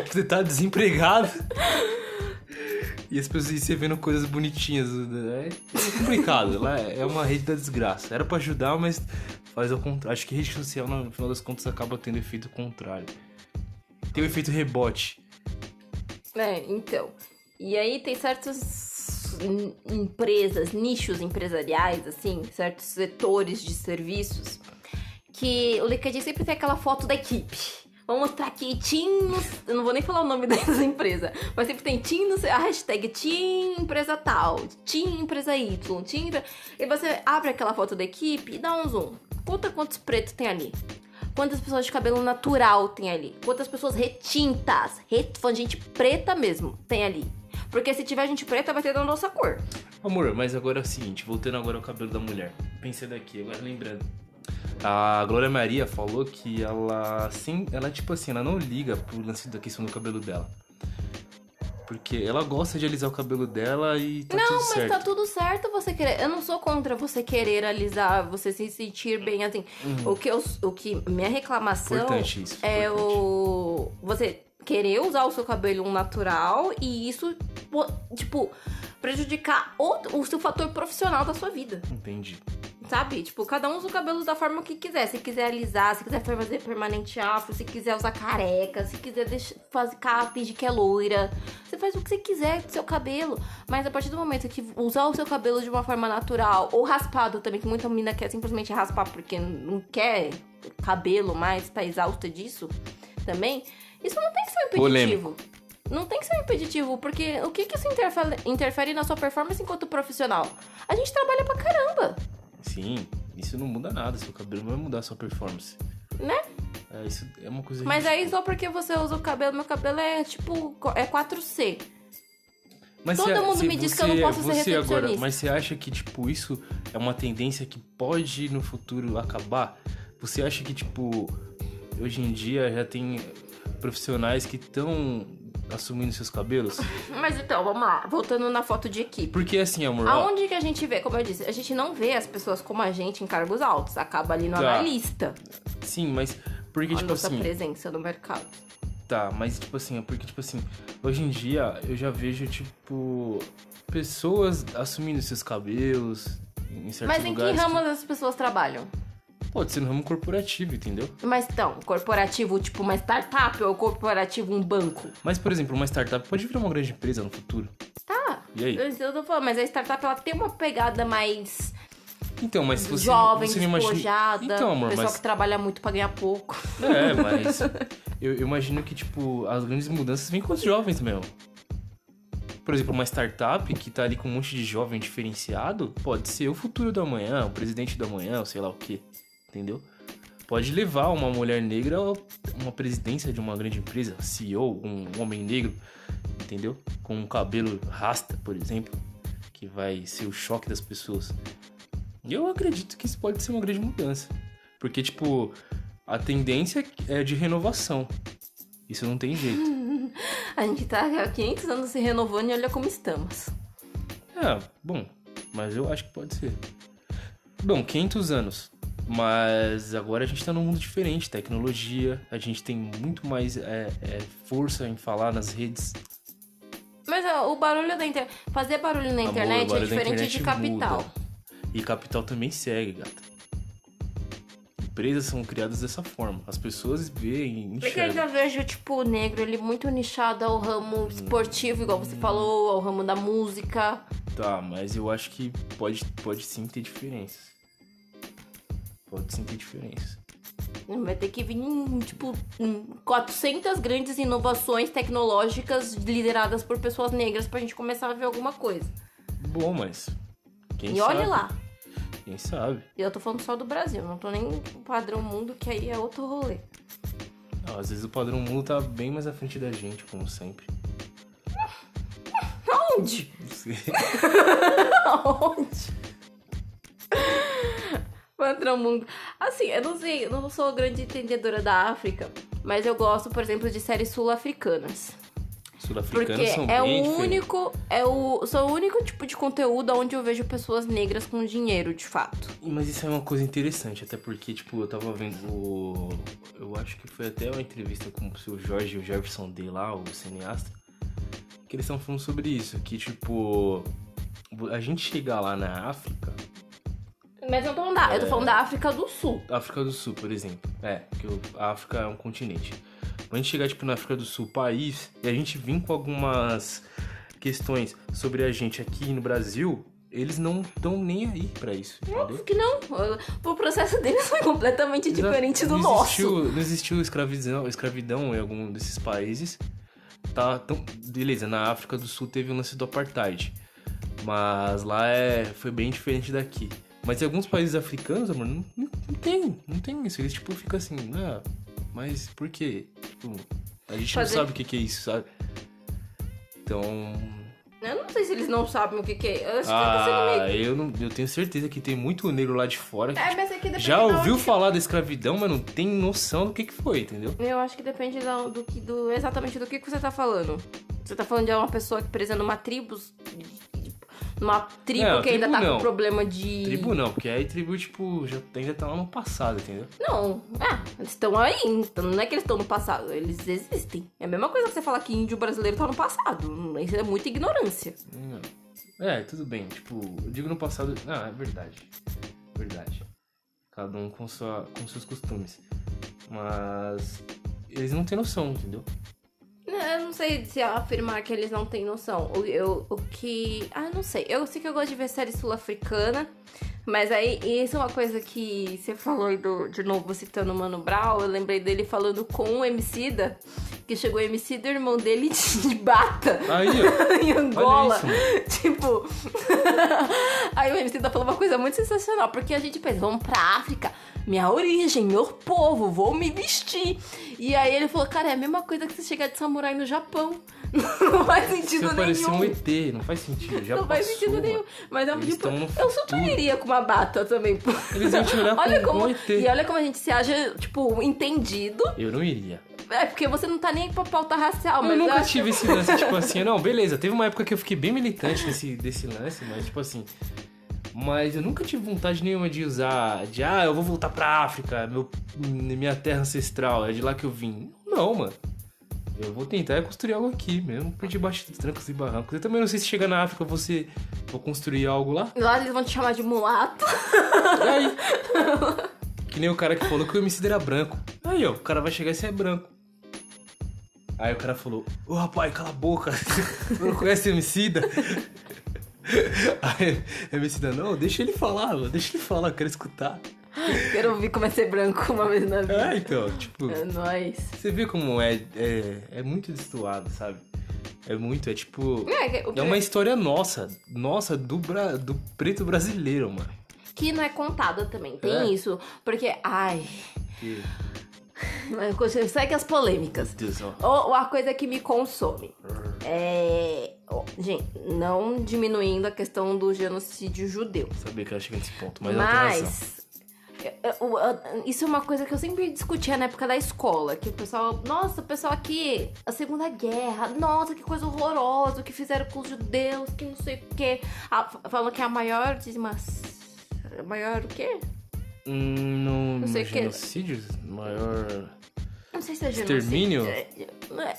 A: você tá desempregado. E as pessoas você vendo coisas bonitinhas. né? É complicado. Lá é uma rede da desgraça. Era pra ajudar, mas faz ao contrário. Acho que rede social, no final das contas, acaba tendo efeito contrário. Tem o efeito rebote.
B: É, então. E aí tem certas em- empresas, nichos empresariais, assim, certos setores de serviços, que o LinkedIn sempre tem aquela foto da equipe. Vamos mostrar aqui Team, eu não vou nem falar o nome dessa empresa, mas sempre tem Team, a hashtag Team empresa tal, Team empresa Y, empre- E você abre aquela foto da equipe e dá um zoom. Conta quantos pretos tem ali. Quantas pessoas de cabelo natural tem ali? Quantas pessoas retintas, ret... gente preta mesmo, tem ali? Porque se tiver gente preta, vai ter da nossa cor.
A: Amor, mas agora é o seguinte, voltando agora ao cabelo da mulher. Pensei daqui, agora lembrando. A Glória Maria falou que ela, sim, ela tipo assim, ela não liga pro lance da questão do cabelo dela. Porque ela gosta de alisar o cabelo dela e tá
B: Não,
A: tudo
B: mas
A: certo.
B: tá tudo certo você querer. Eu não sou contra você querer alisar, você se sentir bem assim. O que eu, o que minha reclamação
A: Uhum. Importante isso.
B: é
A: importante.
B: o você querer usar o seu cabelo natural e isso tipo prejudicar o, o seu fator profissional da sua vida.
A: Entendi.
B: Sabe? Tipo, cada um usa o cabelo da forma que quiser. Se quiser alisar, se quiser fazer permanente afro, se quiser usar careca, se quiser deixar, fazer fingir que é loira. Você faz o que você quiser com seu cabelo. Mas a partir do momento que usar o seu cabelo de uma forma natural, ou raspado também, que muita menina quer simplesmente raspar porque não quer cabelo mais, tá exausta disso também, isso não tem que ser um impeditivo. Não tem que ser um impeditivo, porque o que, que isso interfere, interfere na sua performance enquanto profissional? A gente trabalha pra caramba.
A: Sim, isso não muda nada. Seu cabelo não vai mudar a sua performance.
B: Né?
A: É, isso é uma coisa
B: Mas
A: ridícula.
B: aí só porque você usa o cabelo, meu cabelo é tipo, é 4C.
A: Mas
B: todo
A: você-
B: mundo
A: se
B: me diz que eu não posso ser
A: você agora,
B: recepcionista.
A: Mas você acha que, tipo, isso é uma tendência que pode no futuro acabar? Você acha que, tipo, hoje em dia já tem profissionais que estão assumindo seus cabelos?
B: Mas então, vamos lá, voltando na foto de equipe.
A: Porque assim, amor, ó,
B: Aonde que a gente vê, como eu disse, a gente não vê as pessoas como a gente em cargos altos, acaba ali no
A: Tá.
B: analista,
A: sim, mas porque,
B: a
A: tipo
B: nossa
A: assim,
B: presença no mercado.
A: Tá, mas tipo assim, é porque tipo assim, hoje em dia eu já vejo tipo pessoas assumindo seus cabelos em certos
B: Mas em que
A: lugares.
B: ramos as pessoas trabalham?
A: Pode ser no ramo corporativo, entendeu?
B: Mas então, corporativo, tipo uma startup ou corporativo um banco?
A: Mas por exemplo, uma startup pode virar uma grande empresa no futuro.
B: Tá.
A: E aí?
B: Eu, eu tô falando, mas a startup ela tem uma pegada mais
A: Então, mas você
B: jovem,
A: você não imagina... Então, amor,
B: pessoal
A: mas
B: que trabalha muito pra ganhar pouco.
A: é, mas eu, eu imagino que tipo as grandes mudanças vêm com os jovens mesmo. Por exemplo, uma startup que tá ali com um monte de jovem diferenciado, pode ser o futuro do amanhã, o presidente do amanhã, ou sei lá o quê. Entendeu? Pode levar uma mulher negra a uma presidência de uma grande empresa, CEO, um homem negro, entendeu? Com um cabelo rasta, por exemplo, que vai ser o choque das pessoas. E eu acredito que isso pode ser uma grande mudança. Porque, tipo, a tendência é de renovação. Isso não tem jeito.
B: A gente tá há 500 anos se renovando e olha como estamos.
A: É, bom, mas eu acho que pode ser. Bom, 500 anos. Mas agora a gente tá num mundo diferente, tecnologia, a gente tem muito mais é, é, força em falar nas redes.
B: Mas ó, o barulho da internet. Fazer barulho na
A: Amor,
B: internet
A: o barulho
B: é diferente
A: internet
B: de capital.
A: muda. E capital também segue, gata. Empresas são criadas dessa forma. As pessoas veem,
B: Porque eu ainda vejo, tipo, o negro, ele muito nichado ao ramo esportivo, igual você falou, ao ramo da música.
A: Tá, mas eu acho que pode, pode sim ter diferenças. Pode sim ter diferenças.
B: Vai ter que vir, tipo, hum, 400 grandes inovações tecnológicas lideradas por pessoas negras pra gente começar a ver alguma coisa.
A: Bom, mas. Quem
B: e
A: sabe?
B: olha lá.
A: Quem sabe?
B: E eu tô falando só do Brasil, não tô nem no padrão mundo, que aí é outro rolê.
A: Não, às vezes o padrão mundo tá bem mais à frente da gente, como sempre. Não sei.
B: Aonde? Padrão mundo. Assim, eu não sei, eu não sou grande entendedora da África, mas eu gosto, por exemplo, de séries sul-africanas. Porque
A: são
B: é o
A: diferentes.
B: único, é o, são o único tipo de conteúdo onde eu vejo pessoas negras com dinheiro, de fato.
A: Mas isso é uma coisa interessante, até porque, tipo, eu tava vendo. Eu acho que foi até uma entrevista com o seu Jorge e o Jefferson D lá, o cineasta. Que eles estão falando sobre isso, que tipo. A gente chegar lá na África,
B: Mas eu tô falando da, eu tô
A: É.
B: falando da África do Sul.
A: África do Sul, por exemplo. É, porque a África é um continente. Quando a gente chegar, tipo, na África do Sul, país, e a gente vir com algumas questões sobre a gente aqui no Brasil, eles não estão nem aí pra isso?
B: Óbvio que não. O processo deles foi completamente
A: Exato.
B: diferente do
A: não
B: nosso.
A: Existiu, não existiu escravidão, escravidão em algum desses países. Tá, tão, beleza, na África do Sul teve o lance do apartheid. Mas lá é, foi bem diferente daqui. Mas em alguns países africanos, amor, não, não, não tem, não tem isso. Eles tipo ficam assim, ah, mas por quê? Tipo, a gente
B: Fazer-
A: não sabe o que, que é isso, sabe? Então.
B: Eu não sei se eles não sabem o que, que é. Eu acho que tá
A: Ah,
B: meio.
A: eu, não, eu tenho certeza que tem muito negro lá de fora que
B: É, mas é que
A: já ouviu
B: onde-
A: falar da escravidão, mas não tem noção do que, que foi, entendeu?
B: Eu acho que depende do, que, do exatamente do que, que você tá falando. Você tá falando de uma pessoa que presa numa tribo. Numa tribo
A: Não,
B: que ainda
A: tribo
B: tá
A: não.
B: com problema de.
A: Tribo não, porque aí tribo, tipo, já ainda tá lá no passado, entendeu?
B: Não, é, eles estão aí, então não é que eles estão no passado, eles existem. É a mesma coisa que você falar que índio brasileiro tá no passado. Isso é muita ignorância.
A: Não. É, tudo bem, tipo, eu digo no passado. Ah, é verdade. Verdade. Cada um com, sua, com seus costumes. Mas. Eles não têm noção, entendeu?
B: Eu não sei se afirmar que eles não têm noção. O, eu, o que. Ah, não sei. Eu sei que eu gosto de ver série sul-africana. Mas aí, isso é uma coisa que você falou do, de novo citando o Mano Brown. Eu lembrei dele falando com o Emicida, que chegou o Emicida, o irmão dele de bata.
A: Aí,
B: em Angola. tipo. Aí o MC falou uma coisa muito sensacional, porque a gente pensa, vamos pra África, minha origem, meu povo, vou me vestir. E aí ele falou, cara, é a mesma coisa que você chegar de samurai no Japão. Não faz sentido
A: Você
B: nenhum.
A: um ET, não faz sentido. Já
B: não faz
A: passou,
B: sentido
A: mano.
B: nenhum. Mas eu,
A: Eles
B: tipo, eu super iria com uma bata também.
A: Eles iam te olhar
B: olha
A: com-
B: como,
A: com ET.
B: E olha como a gente se acha, tipo, entendido.
A: Eu não iria.
B: É porque você não tá nem aí pra pauta racial, mas
A: eu nunca
B: acho
A: tive esse lance, tipo assim, não, beleza, teve uma época que eu fiquei bem militante nesse, desse lance, mas tipo assim. Mas eu nunca tive vontade nenhuma de usar, de ah, eu vou voltar pra África, meu, minha terra ancestral, é de lá que eu vim. Não, mano. Eu vou tentar construir algo aqui mesmo, por debaixo dos trancos e barrancos. Eu também não sei se chegar na África você vou construir algo lá.
B: Lá eles vão te chamar de mulato.
A: Aí? que nem o cara que falou que o MC era branco. Aí, ó, o cara vai chegar e você é branco. Aí o cara falou, ô rapaz, cala a boca. Não conhece o Aí o Emicida, não, deixa ele falar, mano, deixa ele falar, eu quero escutar.
B: Quero ouvir como é ser branco uma vez na vida.
A: É, então, tipo,
B: É nóis.
A: você vê como é, é, é muito destoado, sabe? É muito, é tipo...
B: É, o
A: É uma história nossa, nossa, do, bra... do preto brasileiro, mano.
B: que não é contada também. Tem
A: É.
B: isso. Porque, ai.
A: Que...
B: Segue as polêmicas. Ou a coisa que me consome. É. Gente, não diminuindo a questão do genocídio judeu.
A: Sabia que ela chega nesse ponto, mas.
B: Mas. Isso é uma coisa que eu sempre discutia na época da escola. Que o pessoal. Nossa, o pessoal aqui. A Segunda Guerra. Nossa, que coisa horrorosa. O que fizeram com os judeus. Que não sei o quê. Ah, falam que é a maior. Mas. A maior o quê?
A: Hum, no,
B: Não sei o que-
A: genocídio maior.
B: Não sei se é
A: Extermínio?
B: genocídio. É, não é-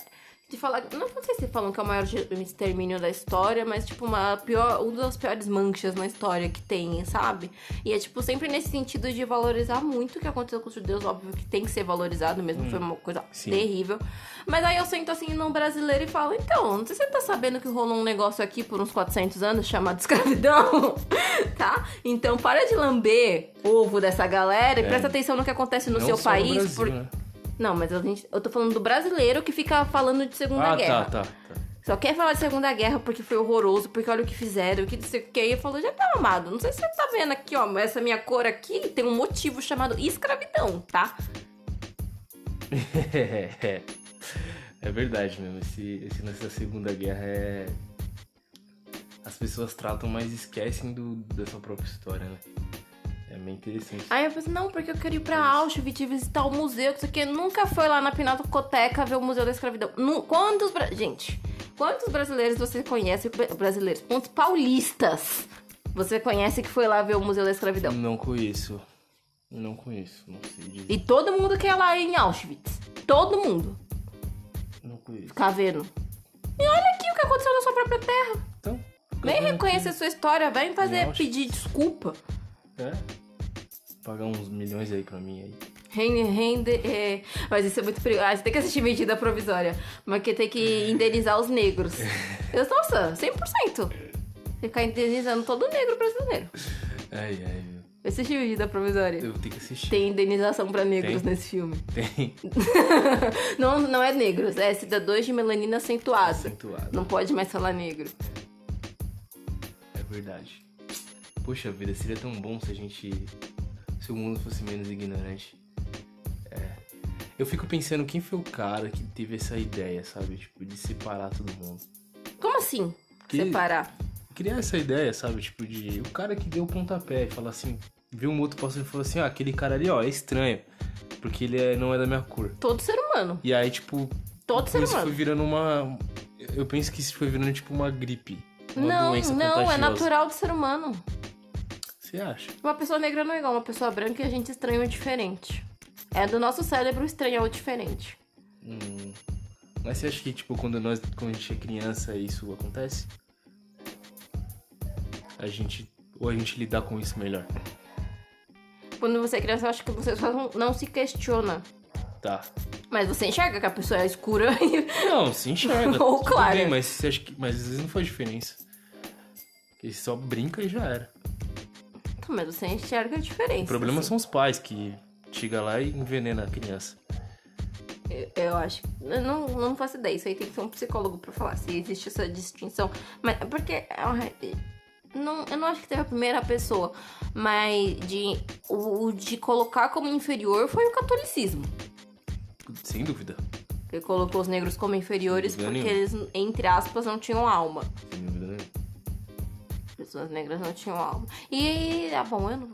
B: De falar, não, não sei se falam que é o maior extermínio da história, mas tipo uma pior, uma das piores manchas na história que tem, sabe? E é tipo sempre nesse sentido de valorizar muito o que aconteceu com os judeus, óbvio que tem que ser valorizado mesmo, foi uma coisa
A: sim.
B: terrível. Mas aí eu sento assim num brasileiro e falo, então, não sei se você tá sabendo que rolou um negócio aqui por uns 400 anos chamado escravidão, tá? Então para de lamber ovo dessa galera e
A: É.
B: presta atenção no que acontece no
A: Não
B: seu país,
A: Brasil,
B: por-
A: né?
B: Não, mas a gente, eu tô falando do brasileiro que fica falando de Segunda
A: Ah,
B: Guerra.
A: tá, tá, tá.
B: Só quer falar de Segunda Guerra porque foi horroroso, porque olha o que fizeram, o que não sei o que. E eu falo, já tá amado. Não sei se você tá vendo aqui, ó, mas essa minha cor aqui tem um motivo chamado escravidão, tá?
A: É, é verdade mesmo. Esse, esse lance da Segunda Guerra é. As pessoas tratam, mas esquecem do, da sua própria história, né? É meio interessante.
B: Aí eu pensei, não, porque eu quero ir pra Auschwitz visitar o museu, que isso aqui nunca foi lá na Pinacoteca ver o Museu da Escravidão. Quantos. bra- Gente, quantos brasileiros você conhece? Brasileiros, quantos paulistas você conhece que foi lá ver o Museu da Escravidão?
A: Não conheço. Não conheço, não sei.
B: E todo mundo quer ir lá em Auschwitz. Todo mundo.
A: Não conheço.
B: Ficar vendo. E olha aqui o que aconteceu na sua própria terra.
A: Então. Um
B: reconhecer sua história, vem fazer, pedir desculpa.
A: É. Pagar uns milhões aí pra mim aí.
B: Rende, rende, é, mas isso é muito perigoso. Ah, você tem que assistir medida provisória. Mas que tem que indenizar os negros. Eu, nossa, 100%. Ficar indenizando todo negro brasileiro.
A: Ai, ai, meu.
B: Assistir medida provisória.
A: Eu ter que assistir.
B: Tem indenização pra negros
A: Tem?
B: nesse filme.
A: Tem.
B: Não, não é negros, é cidadãos de melanina acentuada.
A: Acentuado.
B: Não pode mais falar negro.
A: É verdade. Poxa vida, seria tão bom se a gente. Se o mundo fosse menos ignorante. É. Eu fico pensando quem foi o cara que teve essa ideia, sabe? Tipo, de separar todo mundo.
B: Como assim?
A: Que-
B: Separar.
A: Criar essa ideia, sabe? Tipo, de. O cara que deu o pontapé e fala assim. Viu um outro pastor e falou assim: ah, aquele cara ali, ó, é estranho. Porque ele é- não é da minha cor.
B: Todo ser humano.
A: E aí, tipo.
B: Todo ser
A: isso foi
B: humano.
A: virando uma. Eu penso que isso foi virando tipo uma gripe. Uma
B: Não, não, é natural do ser humano.
A: Você acha?
B: Uma pessoa negra não é igual uma pessoa branca e a gente estranha o diferente. É do nosso cérebro estranhar o diferente.
A: Hum, Mas você acha que, tipo, quando nós, quando a gente é criança, isso acontece? A gente. Ou a gente lidar com isso melhor?
B: Quando você é criança, eu acho que você só não, não se questiona.
A: Tá.
B: Mas você enxerga que a pessoa é escura e
A: Não, se enxerga.
B: Ou.
A: Bem, mas você acha que. Mas às vezes não faz diferença. Ele só brinca e já era.
B: Mas você enxerga a diferença.
A: O problema
B: assim.
A: são os pais que chega lá e envenena a criança.
B: Eu, eu acho. Eu não, não faço ideia. Isso aí tem que ser um psicólogo pra falar se existe essa distinção. Mas porque. Não, eu não acho que teve a primeira pessoa. Mas de, o, de colocar como inferior foi o catolicismo.
A: Sem dúvida.
B: Ele colocou os negros como inferiores porque eles, entre aspas, não tinham alma.
A: Sem dúvida nenhuma.
B: Pessoas negras não tinham alma. E, ah, bom, eu, não,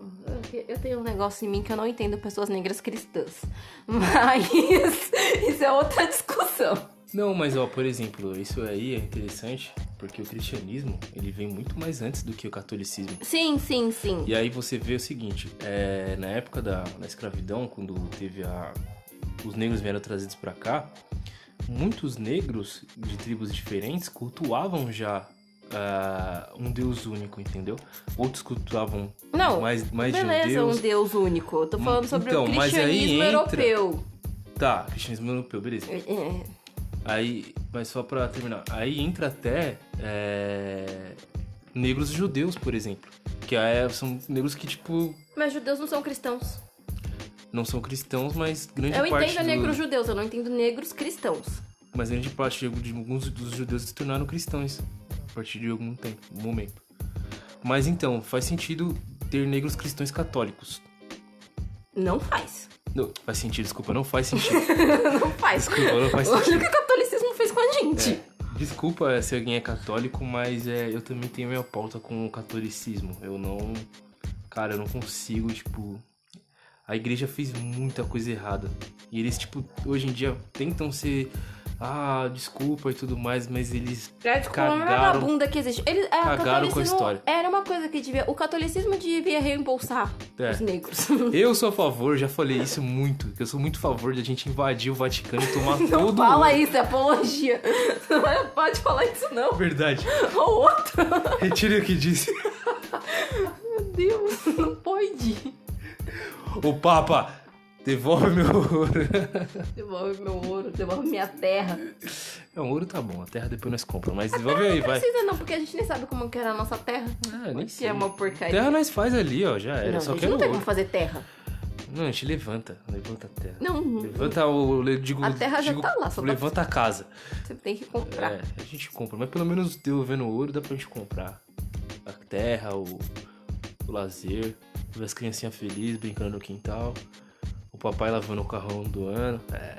B: eu, eu tenho um negócio em mim que eu não entendo pessoas negras cristãs. Mas isso é outra discussão.
A: Não, mas ó, por exemplo, isso aí é interessante porque o cristianismo ele vem muito mais antes do que o catolicismo.
B: Sim, sim, sim.
A: E aí você vê o seguinte, é, na época da, da escravidão, quando teve a. Os negros vieram trazidos pra cá, muitos negros de tribos diferentes cultuavam já ah, um Deus único, entendeu? Outros cultuavam
B: Não,
A: mais, mais de um
B: Beleza,
A: Deus.
B: um Deus único. Eu tô falando sobre
A: Então,
B: o cristianismo
A: entra-
B: europeu.
A: Tá, cristianismo europeu, beleza.
B: É, é.
A: Aí, mas só pra terminar, aí entra até é, negros judeus, por exemplo. Que é, são negros que, tipo,
B: Mas judeus não são cristãos.
A: não são cristãos, mas grande
B: Eu
A: parte
B: entendo
A: do-
B: negros judeus, eu não entendo negros cristãos.
A: Mas grande parte de alguns dos judeus se tornaram cristãos a partir de algum tempo, momento. Mas então, faz sentido ter negros cristãos católicos.
B: Não faz.
A: Não, faz sentido, desculpa, não faz sentido.
B: Não faz.
A: Desculpa, não faz
B: Olha o
A: sentido.
B: que o catolicismo fez com a gente.
A: É, desculpa se alguém é católico, mas é, eu também tenho minha pauta com o catolicismo. Eu não. Cara, eu não consigo, tipo. A igreja fez muita coisa errada. E eles, tipo, hoje em dia tentam ser. Ah, desculpa e tudo mais, mas eles.
B: É tipo uma
A: Cagaram-
B: vagabunda que existe. Ele, é,
A: cagaram com a história.
B: Era uma coisa que devia. O catolicismo devia reembolsar
A: É.
B: os negros.
A: Eu sou a favor, já falei isso muito, que eu sou muito a favor de a gente invadir o Vaticano e tomar
B: Não
A: todo
B: fala
A: o.
B: isso, é apologia. Não pode falar isso, não.
A: Verdade.
B: Ou outro.
A: Retire o que disse.
B: Meu Deus, não pode.
A: O Papa, devolve meu ouro.
B: Devolve meu ouro, devolve minha terra.
A: Não, ouro tá bom, a terra depois nós compramos, mas devolve aí,
B: Não
A: vai.
B: precisa não, porque a gente nem sabe como que era a nossa terra.
A: Ah, nem
B: que
A: sei.
B: é uma porcaria.
A: Terra nós faz ali, ó, já era.
B: não,
A: só
B: a gente não tem
A: ouro.
B: como fazer terra.
A: Não, a gente levanta, levanta a terra.
B: Não,
A: Levanta o. Digo,
B: A terra já
A: digo,
B: tá lá, só tá-
A: Levanta a casa.
B: você tem que comprar.
A: É, a gente compra, mas pelo menos devolvendo ouro dá pra gente comprar. A terra, o, o lazer, ver as criancinhas felizes brincando no quintal. Papai lavando o carrão do ano. É.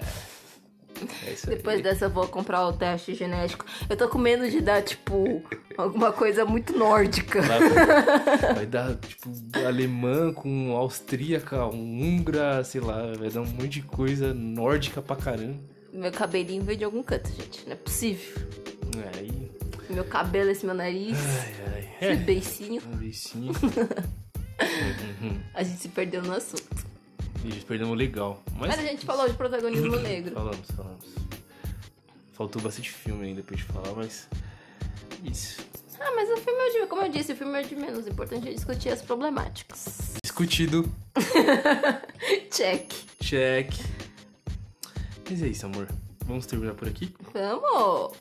A: É isso
B: Depois
A: aí.
B: dessa eu vou comprar o teste genético. Eu tô com medo de dar, tipo, alguma coisa muito nórdica.
A: Vai, vai- dar, tipo, alemã com austríaca, um húngara, sei lá, vai dar um monte de coisa nórdica pra caramba.
B: Meu cabelinho veio de algum canto, gente. Não é possível.
A: É, aí.
B: Meu cabelo, esse meu nariz,
A: Ai, ai.
B: esse
A: É.
B: beicinho.
A: Um beicinho. uhum.
B: A gente se perdeu no assunto.
A: E já perdemos legal. Mas,
B: Mas a gente falou de protagonismo negro.
A: Falamos, falamos. Faltou bastante filme ainda pra gente falar, mas. Isso.
B: Ah, mas o filme é de... Como eu disse, o filme é de menos. O importante é discutir as problemáticas.
A: Discutido.
B: Check.
A: Check. Mas é isso, amor. Vamos terminar por aqui?
B: Vamos!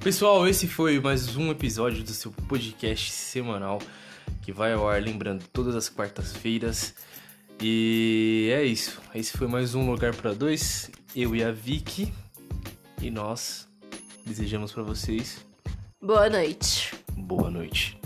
A: Pessoal, esse foi mais um episódio do seu podcast semanal que vai ao ar, lembrando, todas as quartas-feiras. E é isso. Esse foi mais um Lugar para Dois. Eu e a Vicky. E nós desejamos para vocês
B: Boa noite.
A: boa noite.